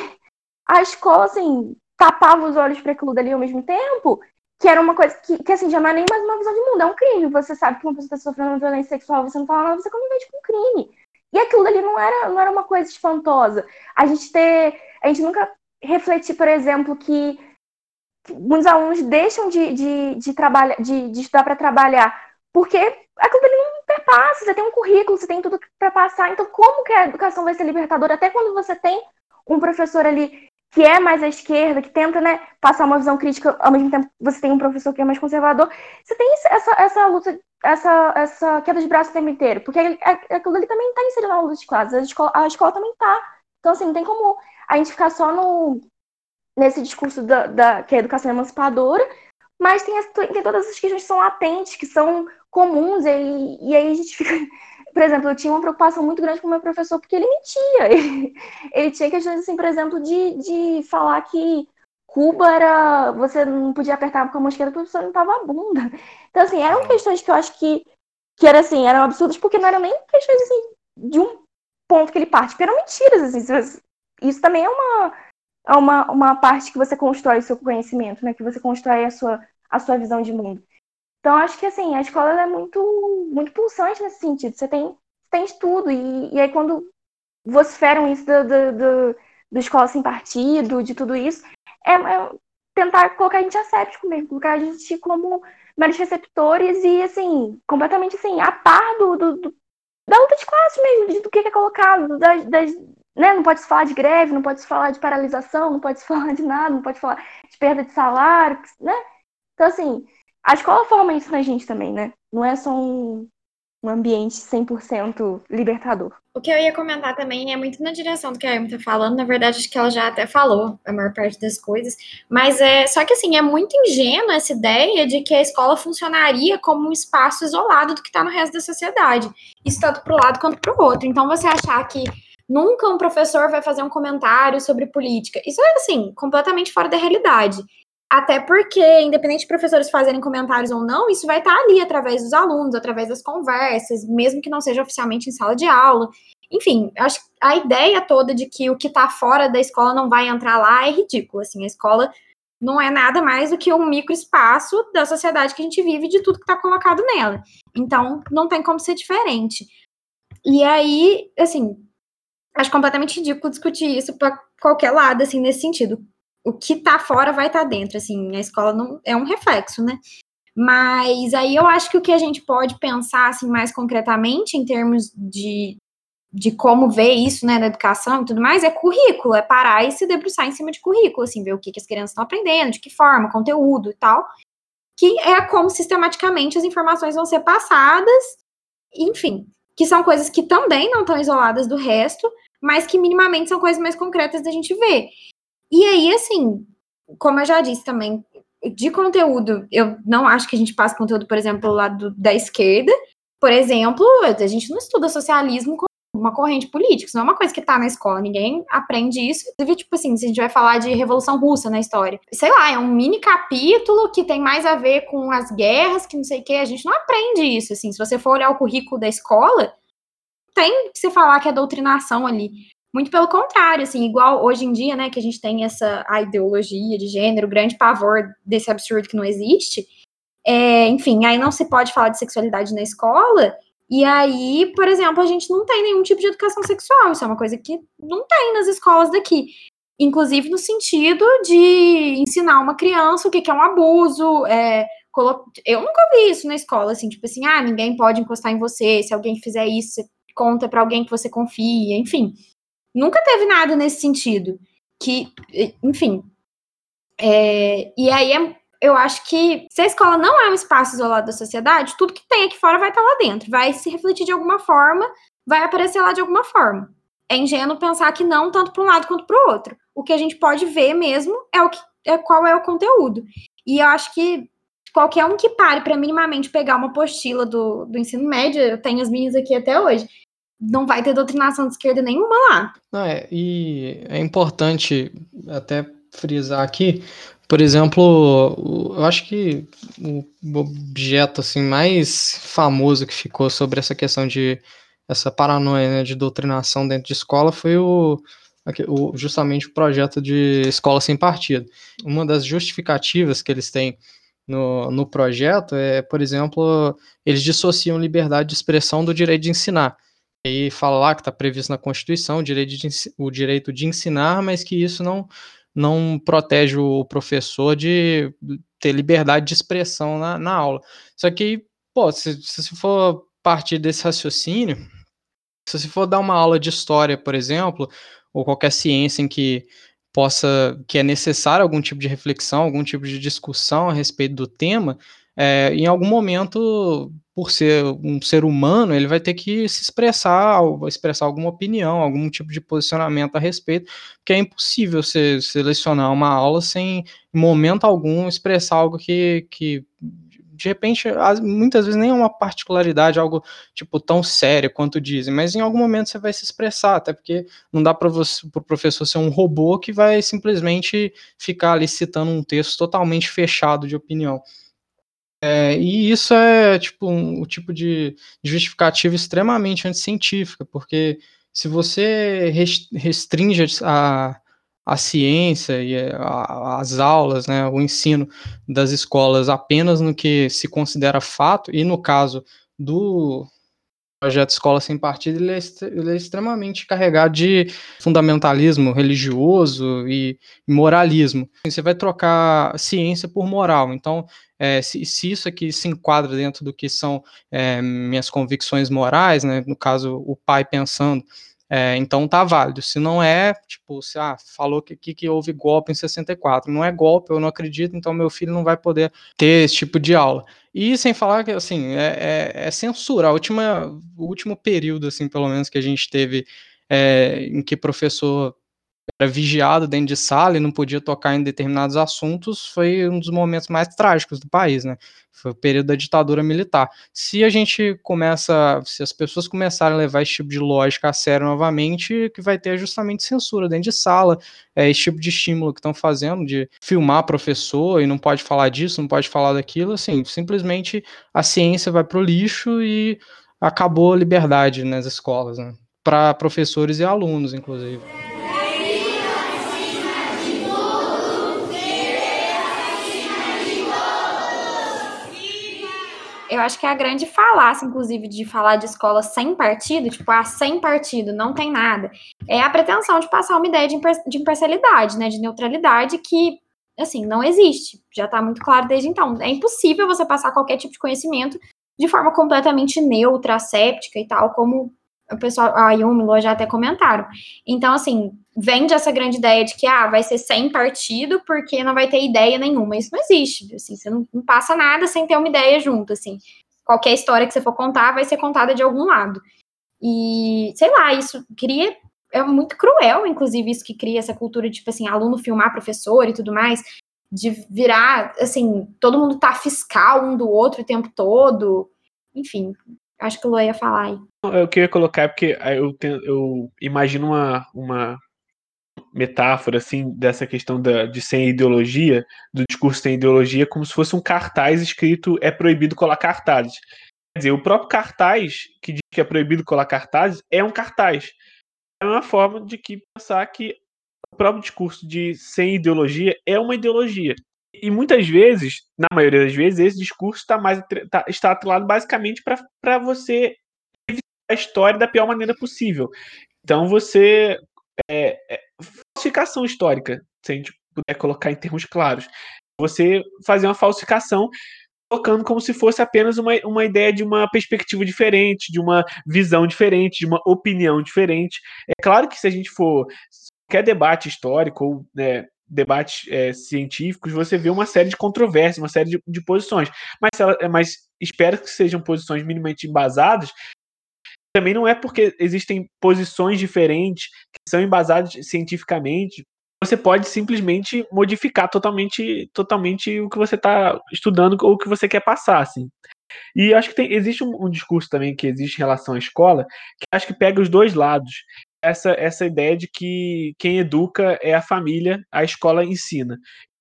a escola, assim, tapava os olhos para aquilo dali ao mesmo tempo, que era uma coisa que, que, assim, já não é nem mais uma visão de mundo, é um crime. Você sabe que uma pessoa está sofrendo violência sexual, você não fala nada, você convive com um crime. E aquilo dali não era, não era uma coisa espantosa. A gente ter. A gente nunca refletir, por exemplo, que muitos alunos deixam de, de, de, trabalhar, de, de estudar para trabalhar, porque aquilo ali não perpassa, você tem um currículo, você tem tudo para passar, então como que a educação vai ser libertadora? Até quando você tem um professor ali que é mais à esquerda, que tenta né, passar uma visão crítica, ao mesmo tempo você tem um professor que é mais conservador, você tem essa, essa luta, essa, essa queda de braço o tempo inteiro, porque aquilo ali também está inserido na luta de classes, a escola, a escola também está. Então, assim, não tem como a gente ficar só no, nesse discurso da, da, que é a educação emancipadora, mas tem, as, tem todas essas questões que são latentes, que são comuns, e, e aí a gente fica. Por exemplo, eu tinha uma preocupação muito grande com o meu professor, porque ele mentia. Ele, ele tinha questões, assim, por exemplo, de, de falar que Cuba era. Você não podia apertar com a mão esquerda porque o professor limpava a bunda. Então, assim, eram questões que eu acho que, que era, assim, eram absurdas, porque não eram nem questões assim, de um ponto que ele parte, porque eram mentiras, assim. Isso também é uma, é uma, uma parte que você constrói o seu conhecimento, né? Que você constrói a sua, a sua visão de mundo. Então, acho que assim, a escola é muito, muito pulsante nesse sentido. Você tem, tem estudo, e, e aí quando vociferam isso do, do, do, do escola sem partido, de tudo isso, é, é, tentar colocar a gente asséptico mesmo, colocar a gente como meros receptores e, assim, completamente, assim, a par do, do, do da luta de classe mesmo, do que é colocado, das, das, né? Não pode se falar de greve, não pode se falar de paralisação, não pode se falar de nada, não pode falar de perda de salário, né? Então, assim, a escola forma isso na gente também, né? Não é só um, um ambiente 100% libertador. O que eu ia comentar também é muito na direção do que a Amy tá falando, na verdade acho que ela já até falou a maior parte das coisas, mas é só que assim, é muito ingênua essa ideia de que a escola funcionaria como um espaço isolado do que está no resto da sociedade, isso tanto para o lado quanto para o outro. Então você achar que Nunca um professor vai fazer um comentário sobre política. Isso é, assim, completamente fora da realidade. Até porque, independente de professores fazerem comentários ou não, isso vai estar ali através dos alunos, através das conversas, mesmo que não seja oficialmente em sala de aula. Enfim, acho a ideia toda de que o que está fora da escola não vai entrar lá é ridícula. Assim, a escola não é nada mais do que um microespaço da sociedade que a gente vive de tudo que está colocado nela. Então, não tem como ser diferente. E aí, assim, acho completamente ridículo discutir isso para qualquer lado, assim, nesse sentido. O que tá fora vai estar tá dentro, assim, a escola não é um reflexo, né? Mas aí eu acho que o que a gente pode pensar, assim, mais concretamente, em termos de, de como ver isso, né, na educação e tudo mais, é currículo, é parar e se debruçar em cima de currículo, assim, ver o que, que as crianças estão aprendendo, de que forma, conteúdo e tal, que é como sistematicamente as informações vão ser passadas, enfim, que são coisas que também não estão isoladas do resto, mas que minimamente são coisas mais concretas da gente ver. E aí, assim, como eu já disse também, de conteúdo, eu não acho que a gente passe conteúdo, por exemplo, lá do, da esquerda. Por exemplo, a gente não estuda socialismo como uma corrente política, isso não é uma coisa que tá na escola, ninguém aprende isso. Inclusive, tipo assim, se a gente vai falar de Revolução Russa na história, sei lá, é um mini capítulo que tem mais a ver com as guerras, que não sei o que, a gente não aprende isso, assim, se você for olhar o currículo da escola, tem que se falar que é doutrinação ali. Muito pelo contrário, assim, igual hoje em dia, né, que a gente tem essa ideologia de gênero, grande pavor desse absurdo que não existe. É, enfim, aí não se pode falar de sexualidade na escola, e aí, por exemplo, a gente não tem nenhum tipo de educação sexual, isso é uma coisa que não tem nas escolas daqui. Inclusive no sentido de ensinar uma criança o que é um abuso, é, eu nunca vi isso na escola, assim, tipo assim, ah, ninguém pode encostar em você, se alguém fizer isso, você conta para alguém que você confia, enfim. Nunca teve nada nesse sentido. Que, enfim. É, e aí é, eu acho que se a escola não é um espaço isolado da sociedade, tudo que tem aqui fora vai estar lá dentro, vai se refletir de alguma forma, vai aparecer lá de alguma forma. É ingênuo pensar que não, tanto para um lado quanto para o outro. O que a gente pode ver mesmo é o que é qual é o conteúdo. E eu acho que qualquer um que pare para minimamente pegar uma apostila do, do ensino médio, eu tenho as minhas aqui até hoje, não vai ter doutrinação de esquerda nenhuma lá. É, e é importante até frisar aqui, por exemplo, eu acho que o objeto assim mais famoso que ficou sobre essa questão de essa paranoia né, de doutrinação dentro de escola foi o, justamente o projeto de escola sem partido. Uma das justificativas que eles têm no, no projeto é, por exemplo, eles dissociam liberdade de expressão do direito de ensinar. E fala lá que está previsto na Constituição o direito, de, o direito de ensinar, mas que isso não, não protege o professor de ter liberdade de expressão na, na aula. Só que, pô, se, for partir desse raciocínio, se você for dar uma aula de história, por exemplo, ou qualquer ciência em que possa, que é necessário algum tipo de reflexão, algum tipo de discussão a respeito do tema, é, em algum momento, por ser um ser humano, ele vai ter que se expressar, expressar alguma opinião, algum tipo de posicionamento a respeito, porque é impossível você selecionar uma aula sem, em momento algum, expressar algo que, que de repente, muitas vezes nem é uma particularidade, algo tipo tão sério quanto dizem, mas em algum momento você vai se expressar, até porque não dá para o pro professor ser um robô que vai simplesmente ficar ali citando um texto totalmente fechado de opinião. É, e isso é tipo um, o tipo de justificativa extremamente anticientífica, porque se você restringe a, a ciência e a, as aulas, né, o ensino das escolas apenas no que se considera fato, e no caso do projeto Escola Sem Partido, ele é, ele é extremamente carregado de fundamentalismo religioso e moralismo. Você vai trocar ciência por moral, então é, se, se, isso aqui se enquadra dentro do que são é, minhas convicções morais, né, no caso o pai pensando é, então tá válido. Se não é, tipo, se ah, falou que, que, que houve golpe em 64, não é golpe, eu não acredito, então meu filho não vai poder ter esse tipo de aula. E sem falar que, assim, é, é, é censura. A última, o último período, assim, pelo menos, que a gente teve é, em que professor era vigiado dentro de sala e não podia tocar em determinados assuntos, foi um dos momentos mais trágicos do país, né? Foi o período da ditadura militar. Se a gente começa, se as pessoas começarem a levar esse tipo de lógica a sério novamente, que vai ter justamente censura dentro de sala, é esse tipo de estímulo que estão fazendo de filmar professor e não pode falar disso, não pode falar daquilo, assim, simplesmente a ciência vai para o lixo e acabou a liberdade nas escolas, né? Para professores e alunos, inclusive. Eu acho que é a grande falácia, inclusive, de falar de escola sem partido, tipo, ah, sem partido, não tem nada, é a pretensão de passar uma ideia de, de imparcialidade, né, de neutralidade que, assim, não existe, já está muito claro desde então. É impossível você passar qualquer tipo de conhecimento de forma completamente neutra, séptica e tal, como o pessoal, a Yumi e já até comentaram. Então, assim, vende essa grande ideia de que, ah, vai ser sem partido porque não vai ter ideia nenhuma. Isso não existe, assim, você não, não passa nada sem ter uma ideia junto, assim. Qualquer história que você for contar vai ser contada de algum lado. E, sei lá, isso cria é muito cruel, inclusive, isso que cria essa cultura de, tipo assim, aluno filmar professor e tudo mais, de virar, assim, todo mundo tá fiscal um do outro o tempo todo. Enfim, Acho que o ia falar aí. Eu queria colocar, porque eu, tenho, eu imagino uma, uma metáfora assim dessa questão da, de sem ideologia, do discurso sem ideologia, como se fosse um cartaz escrito é proibido colar cartazes. Quer dizer, o próprio cartaz que diz que é proibido colar cartazes é um cartaz. É uma forma de que pensar que o próprio discurso de sem ideologia é uma ideologia. E muitas vezes, na maioria das vezes, esse discurso tá mais, tá, está atrelado basicamente para você a história da pior maneira possível. Então você. É, é, falsificação histórica, se a gente puder colocar em termos claros. Você fazer uma falsificação colocando como se fosse apenas uma, uma ideia de uma perspectiva diferente, de uma visão diferente, de uma opinião diferente. É claro que se a gente for qualquer debate histórico ou né, debates é, científicos, você vê uma série de controvérsias, uma série de, de posições. Mas, ela, mas espero que sejam posições minimamente embasadas. Também não é porque existem posições diferentes que são embasadas cientificamente. Você pode simplesmente modificar totalmente, totalmente o que você está estudando ou o que você quer passar, assim. E acho que tem, existe um, um, discurso também que existe em relação à escola, que acho que pega os dois lados essa, essa ideia de que quem educa é a família, a escola ensina.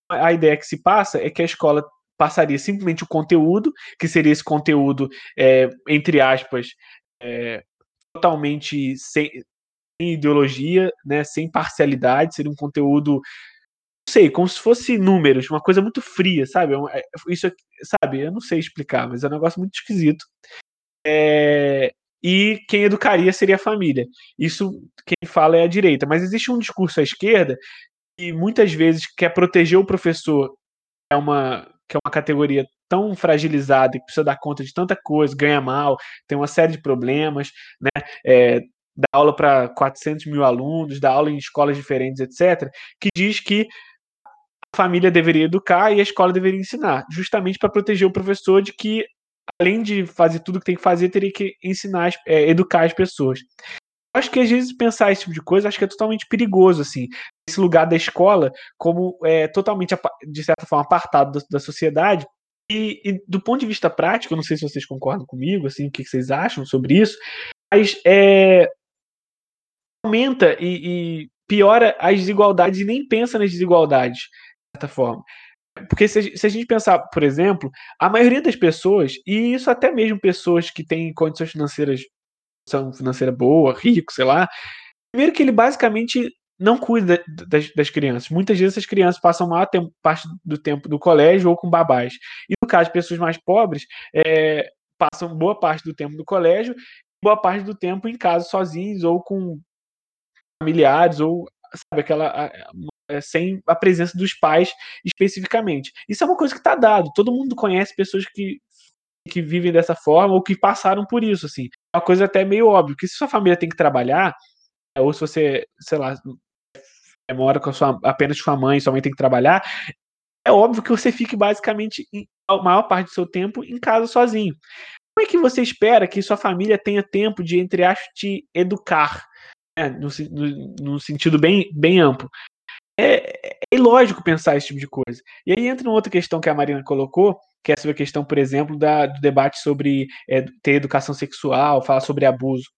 A ideia que se passa é que a escola passaria simplesmente o conteúdo, que seria esse conteúdo, é, entre aspas, é, totalmente sem, sem ideologia, né, sem parcialidade, seria um conteúdo, não sei, como se fosse números, uma coisa muito fria, sabe? É, isso, sabe? Eu não sei explicar, mas é um negócio muito esquisito. É, e quem educaria seria a família. Isso quem fala é a direita, mas existe um discurso à esquerda que muitas vezes quer proteger o professor, é uma que é uma categoria tão fragilizada que precisa dar conta de tanta coisa, ganha mal, tem uma série de problemas, né? É, dá aula para 400 mil alunos, dá aula em escolas diferentes, etc., que diz que a família deveria educar e a escola deveria ensinar, justamente para proteger o professor de que, além de fazer tudo que tem que fazer, teria que ensinar, é, educar as pessoas. Acho que às vezes pensar esse tipo de coisa acho que é totalmente perigoso, assim, esse lugar da escola como é totalmente, de certa forma, apartado da, da sociedade. E, e, do ponto de vista prático, eu não sei se vocês concordam comigo, assim, o que vocês acham sobre isso, mas é, aumenta e, e piora as desigualdades e nem pensa nas desigualdades, de certa forma. Porque se, se, a gente pensar, por exemplo, a maioria das pessoas, e isso até mesmo pessoas que têm condições financeiras, são financeira boa, rico, sei lá, primeiro que ele basicamente não cuida das, das crianças. Muitas vezes essas crianças passam maior tempo, parte do tempo do colégio ou com babás. E no caso de pessoas mais pobres, é, passam boa parte do tempo no colégio, boa parte do tempo em casa sozinhos ou com familiares ou sabe aquela é, sem a presença dos pais especificamente. Isso é uma coisa que está dado. Todo mundo conhece pessoas que que vivem dessa forma ou que passaram por isso, assim. É uma coisa até meio óbvia, que se sua família tem que trabalhar, ou se você, sei lá, mora com sua, apenas com a mãe, sua mãe tem que trabalhar, é óbvio que você fique basicamente a maior parte do seu tempo em casa sozinho. Como é que você espera que sua família tenha tempo de, entre aspas, te educar? né, no, no, no, sentido bem, bem amplo. É, é, ilógico pensar esse tipo de coisa. E aí entra uma outra questão que a Marina colocou, que é sobre a questão, por exemplo, da, do debate sobre é, ter educação sexual, falar sobre abuso.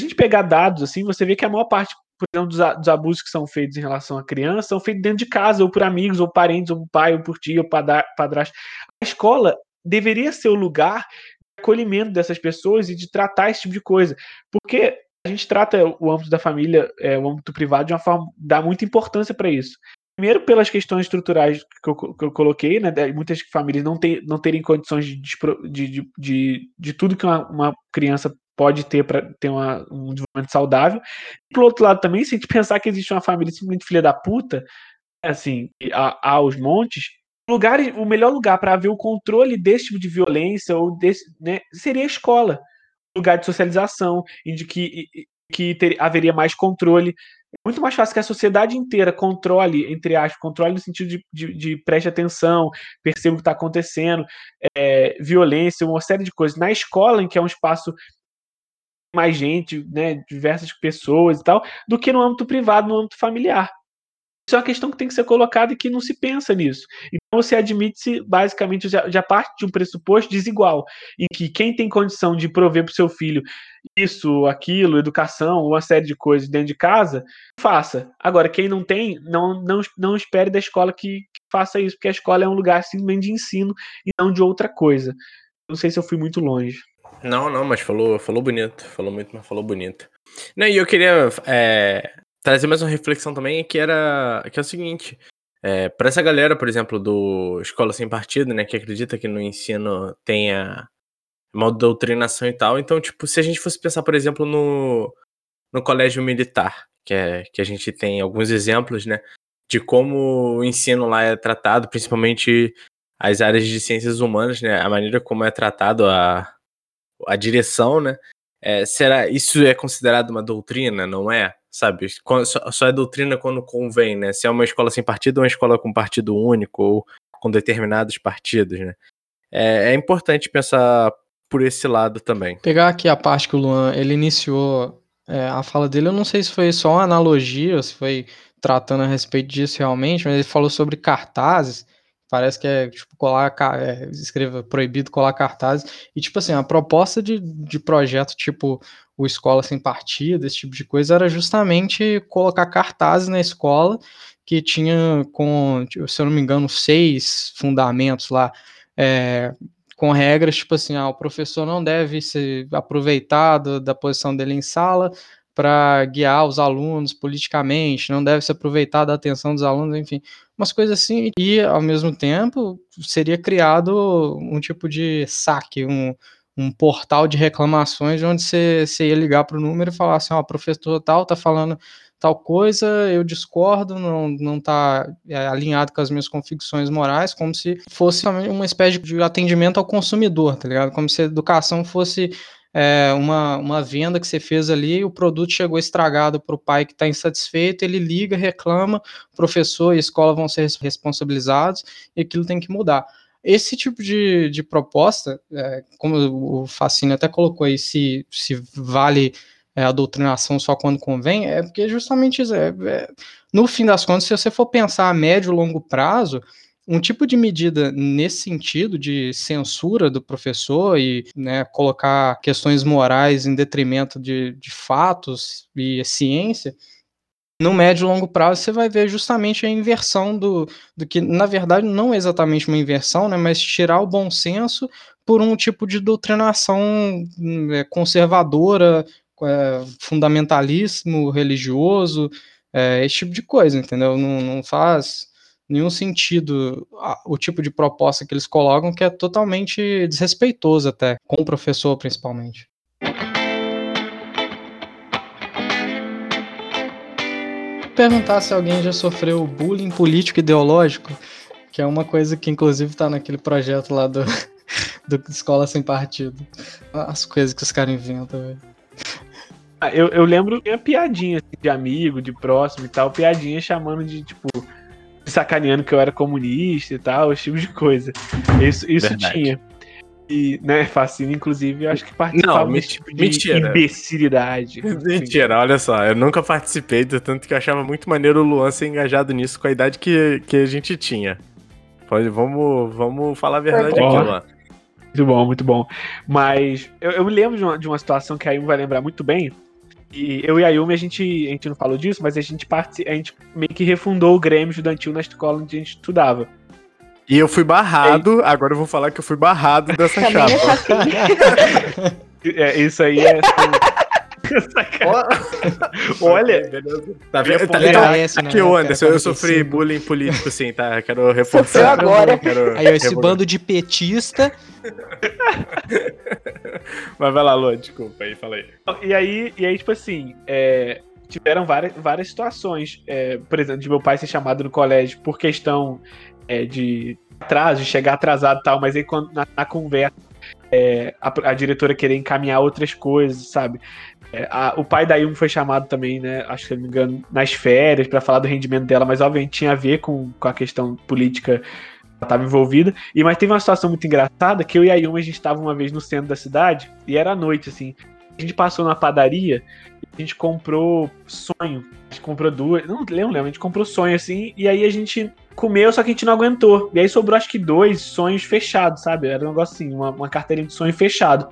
Se a gente pegar dados assim, você vê que a maior parte, por exemplo, dos, dos abusos que são feitos em relação à criança são feitos dentro de casa, ou por amigos, ou parentes, ou por pai, ou por tia, ou padrasto. A escola deveria ser o lugar de acolhimento dessas pessoas e de tratar esse tipo de coisa. Porque a gente trata o âmbito da família, é, o âmbito privado, de uma forma dá muita importância para isso. Primeiro, pelas questões estruturais que eu, que eu coloquei, né? Muitas famílias não, ter, não terem condições de, de, de, de, tudo que uma, uma criança pode ter para ter uma, um desenvolvimento saudável. E, por outro lado, também, se a gente pensar que existe uma família simplesmente filha da puta, assim, aos montes, lugar, o melhor lugar para haver o controle desse tipo de violência ou desse, né, seria a escola lugar de socialização e de que, que ter, haveria mais controle. É muito mais fácil que a sociedade inteira controle, entre aspas, controle no sentido de, de, de preste atenção, perceba o que está acontecendo, é, violência, uma série de coisas. Na escola, em que é um espaço mais gente, né, diversas pessoas e tal, do que no âmbito privado, no âmbito familiar. Isso é uma questão que tem que ser colocada e que não se pensa nisso. Então você admite-se, basicamente, já, já, parte de um pressuposto desigual, em que quem tem condição de prover para o seu filho isso, aquilo, educação, uma série de coisas dentro de casa, faça. Agora, quem não tem, não, não, não espere da escola que, que faça isso, porque a escola é um lugar simplesmente de ensino e não de outra coisa. Não sei se eu fui muito longe. Não, não, mas falou, falou bonito. Falou muito, mas falou bonito. Não, e eu queria é, trazer mais uma reflexão também, que era que é o seguinte. É, para essa galera, por exemplo, do Escola Sem Partido, né, que acredita que no ensino tenha uma doutrinação e tal, então, tipo, se a gente fosse pensar, por exemplo, no, no colégio militar, que, é, que a gente tem alguns exemplos, né, de como o ensino lá é tratado, principalmente as áreas de ciências humanas, né, a maneira como é tratado a, a direção, né, é, será isso é considerado uma doutrina, não é? sabe? Só é doutrina quando convém, né? Se é uma escola sem partido ou uma escola com partido único ou com determinados partidos, né? É, é importante pensar por esse lado também. Pegar aqui a parte que o Luan ele iniciou é, a fala dele, eu não sei se foi só uma analogia, se foi tratando a respeito disso realmente, mas ele falou sobre cartazes. Parece que é tipo colar, é, escreva proibido colar cartazes. E tipo assim, a proposta de, de projeto tipo o Escola Sem Partido, esse tipo de coisa, era justamente colocar cartazes na escola que tinha com, se eu não me engano, seis fundamentos lá, é, com regras tipo assim, ah, o professor não deve se aproveitar do, da posição dele em sala para guiar os alunos politicamente, não deve se aproveitar da atenção dos alunos, enfim, umas coisas assim. E, ao mesmo tempo, seria criado um tipo de saque, um, um portal de reclamações onde você, você ia ligar para o número e falar assim: ó, oh, professor tal tá falando tal coisa, eu discordo, não, não tá é, alinhado com as minhas convicções morais, como se fosse uma espécie de atendimento ao consumidor, tá ligado? Como se a educação fosse é, uma, uma venda que você fez ali, o produto chegou estragado para o pai que está insatisfeito, ele liga, reclama, professor e escola vão ser responsabilizados e aquilo tem que mudar. Esse tipo de, de proposta, é, como o Facine até colocou aí, se, se vale é, a doutrinação só quando convém, é porque justamente é, é, no fim das contas, se você for pensar a médio e longo prazo, um tipo de medida nesse sentido de censura do professor e né, colocar questões morais em detrimento de, de fatos e ciência, no médio e longo prazo você vai ver justamente a inversão do, do que, na verdade, não é exatamente uma inversão, né, mas tirar o bom senso por um tipo de doutrinação hum, é, conservadora, é, fundamentalismo religioso, é, esse tipo de coisa, entendeu? Não, não faz nenhum sentido o tipo de proposta que eles colocam, que é totalmente desrespeitoso até, com o professor principalmente. Perguntar se alguém já sofreu bullying político ideológico, que é uma coisa que inclusive está naquele projeto lá do, do Escola Sem Partido. As coisas que os caras inventam, velho. Ah, eu, eu lembro minha piadinha assim, de amigo, de próximo e tal, piadinha chamando de tipo sacaneando que eu era comunista e tal, esse tipo de coisa. Isso, isso tinha. E, né, Facina, inclusive, eu acho que participava Não, desse tipo de mentira. imbecilidade. Mentira, olha só, eu nunca participei, tanto que eu achava muito maneiro o Luan ser engajado nisso com a idade que, que a gente tinha. Pode, vamos, vamos falar a verdade aqui, Luan. Muito bom, muito bom. Mas eu, eu me lembro de uma, de uma situação que a Yumi vai lembrar muito bem, e eu e a Yumi, a gente, a gente não falou disso, mas a gente, part... a gente meio que refundou o Grêmio Estudantil na escola onde a gente estudava. E eu fui barrado, e... agora eu vou falar que eu fui barrado dessa chapa. é, isso aí é. Olha, tá vendo? Tá, então, esse, né? aqui, o Anderson, eu sofri bullying político, sim, tá? Quero reforçar. agora. Quero aí, esse bando de petista. Mas vai lá, Lô, desculpa aí, falei. E aí, e aí tipo assim, é, tiveram várias, várias situações. É, por exemplo, de meu pai ser chamado no colégio por questão é, de atraso, de chegar atrasado e tal, mas aí quando, na, na conversa é, a, a, diretora querer encaminhar outras coisas, sabe? É, a, o pai da Yumi foi chamado também, né? Acho que não me engano, nas férias para falar do rendimento dela, mas obviamente tinha a ver com, com a questão política estava envolvida. E mas teve uma situação muito engraçada que eu e a Yuma a gente estava uma vez no centro da cidade e era noite assim. A gente passou na padaria a gente comprou sonho. A gente comprou duas, não lembro, a gente comprou sonho assim e aí a gente comeu, só que a gente não aguentou. E aí sobrou acho que dois sonhos fechados, sabe? Era um negócio assim, uma, uma carteirinha de sonho fechado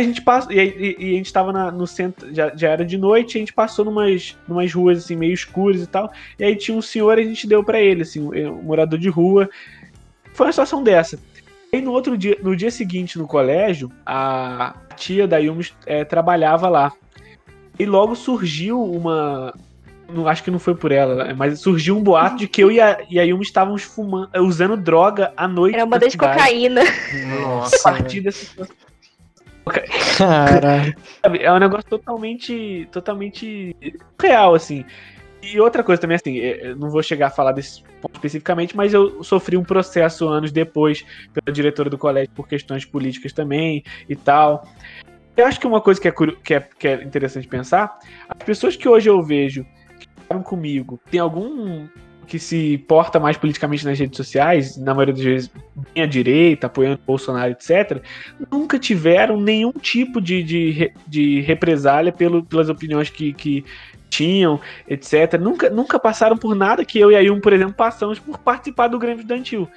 a gente passou, e, e, e, a gente tava na, no centro, já, já era de noite, a gente passou numas, numas ruas assim, meio escuras e tal. E aí tinha um senhor e a gente deu para ele, assim, um, morador de rua. Foi uma situação dessa. E no outro dia, no dia seguinte, no colégio, a tia da Yumi é, trabalhava lá. E logo surgiu uma. Não, acho que não foi por ela, mas surgiu um boato de que eu e a, e a Yumi estávamos fumando, usando droga à noite. Era uma de cocaína. Nossa. A partir dessa Cara. é um negócio totalmente, totalmente real, assim. E outra coisa também, assim, é, eu não vou chegar a falar desse ponto especificamente, mas eu sofri um processo anos depois pela diretora do colégio por questões políticas também e tal. Eu acho que uma coisa que é, que é, que é interessante pensar, as pessoas que hoje eu vejo que falam comigo, tem algum que se porta mais politicamente nas redes sociais, na maioria das vezes bem à direita, apoiando Bolsonaro, etc., nunca tiveram nenhum tipo de, de, de represália pelo, pelas opiniões que, que tinham, etc. Nunca, nunca passaram por nada que eu e a Yum, por exemplo, passamos por participar do Grêmio Estudantil.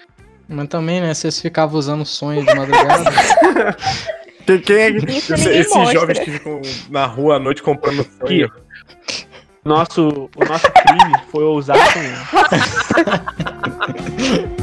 Mas também, né? Vocês ficavam usando sonho de madrugada. Quem, quem é esses jovens que ficam na rua à noite comprando sonho? Nosso, o nosso crime foi ousar sonhar.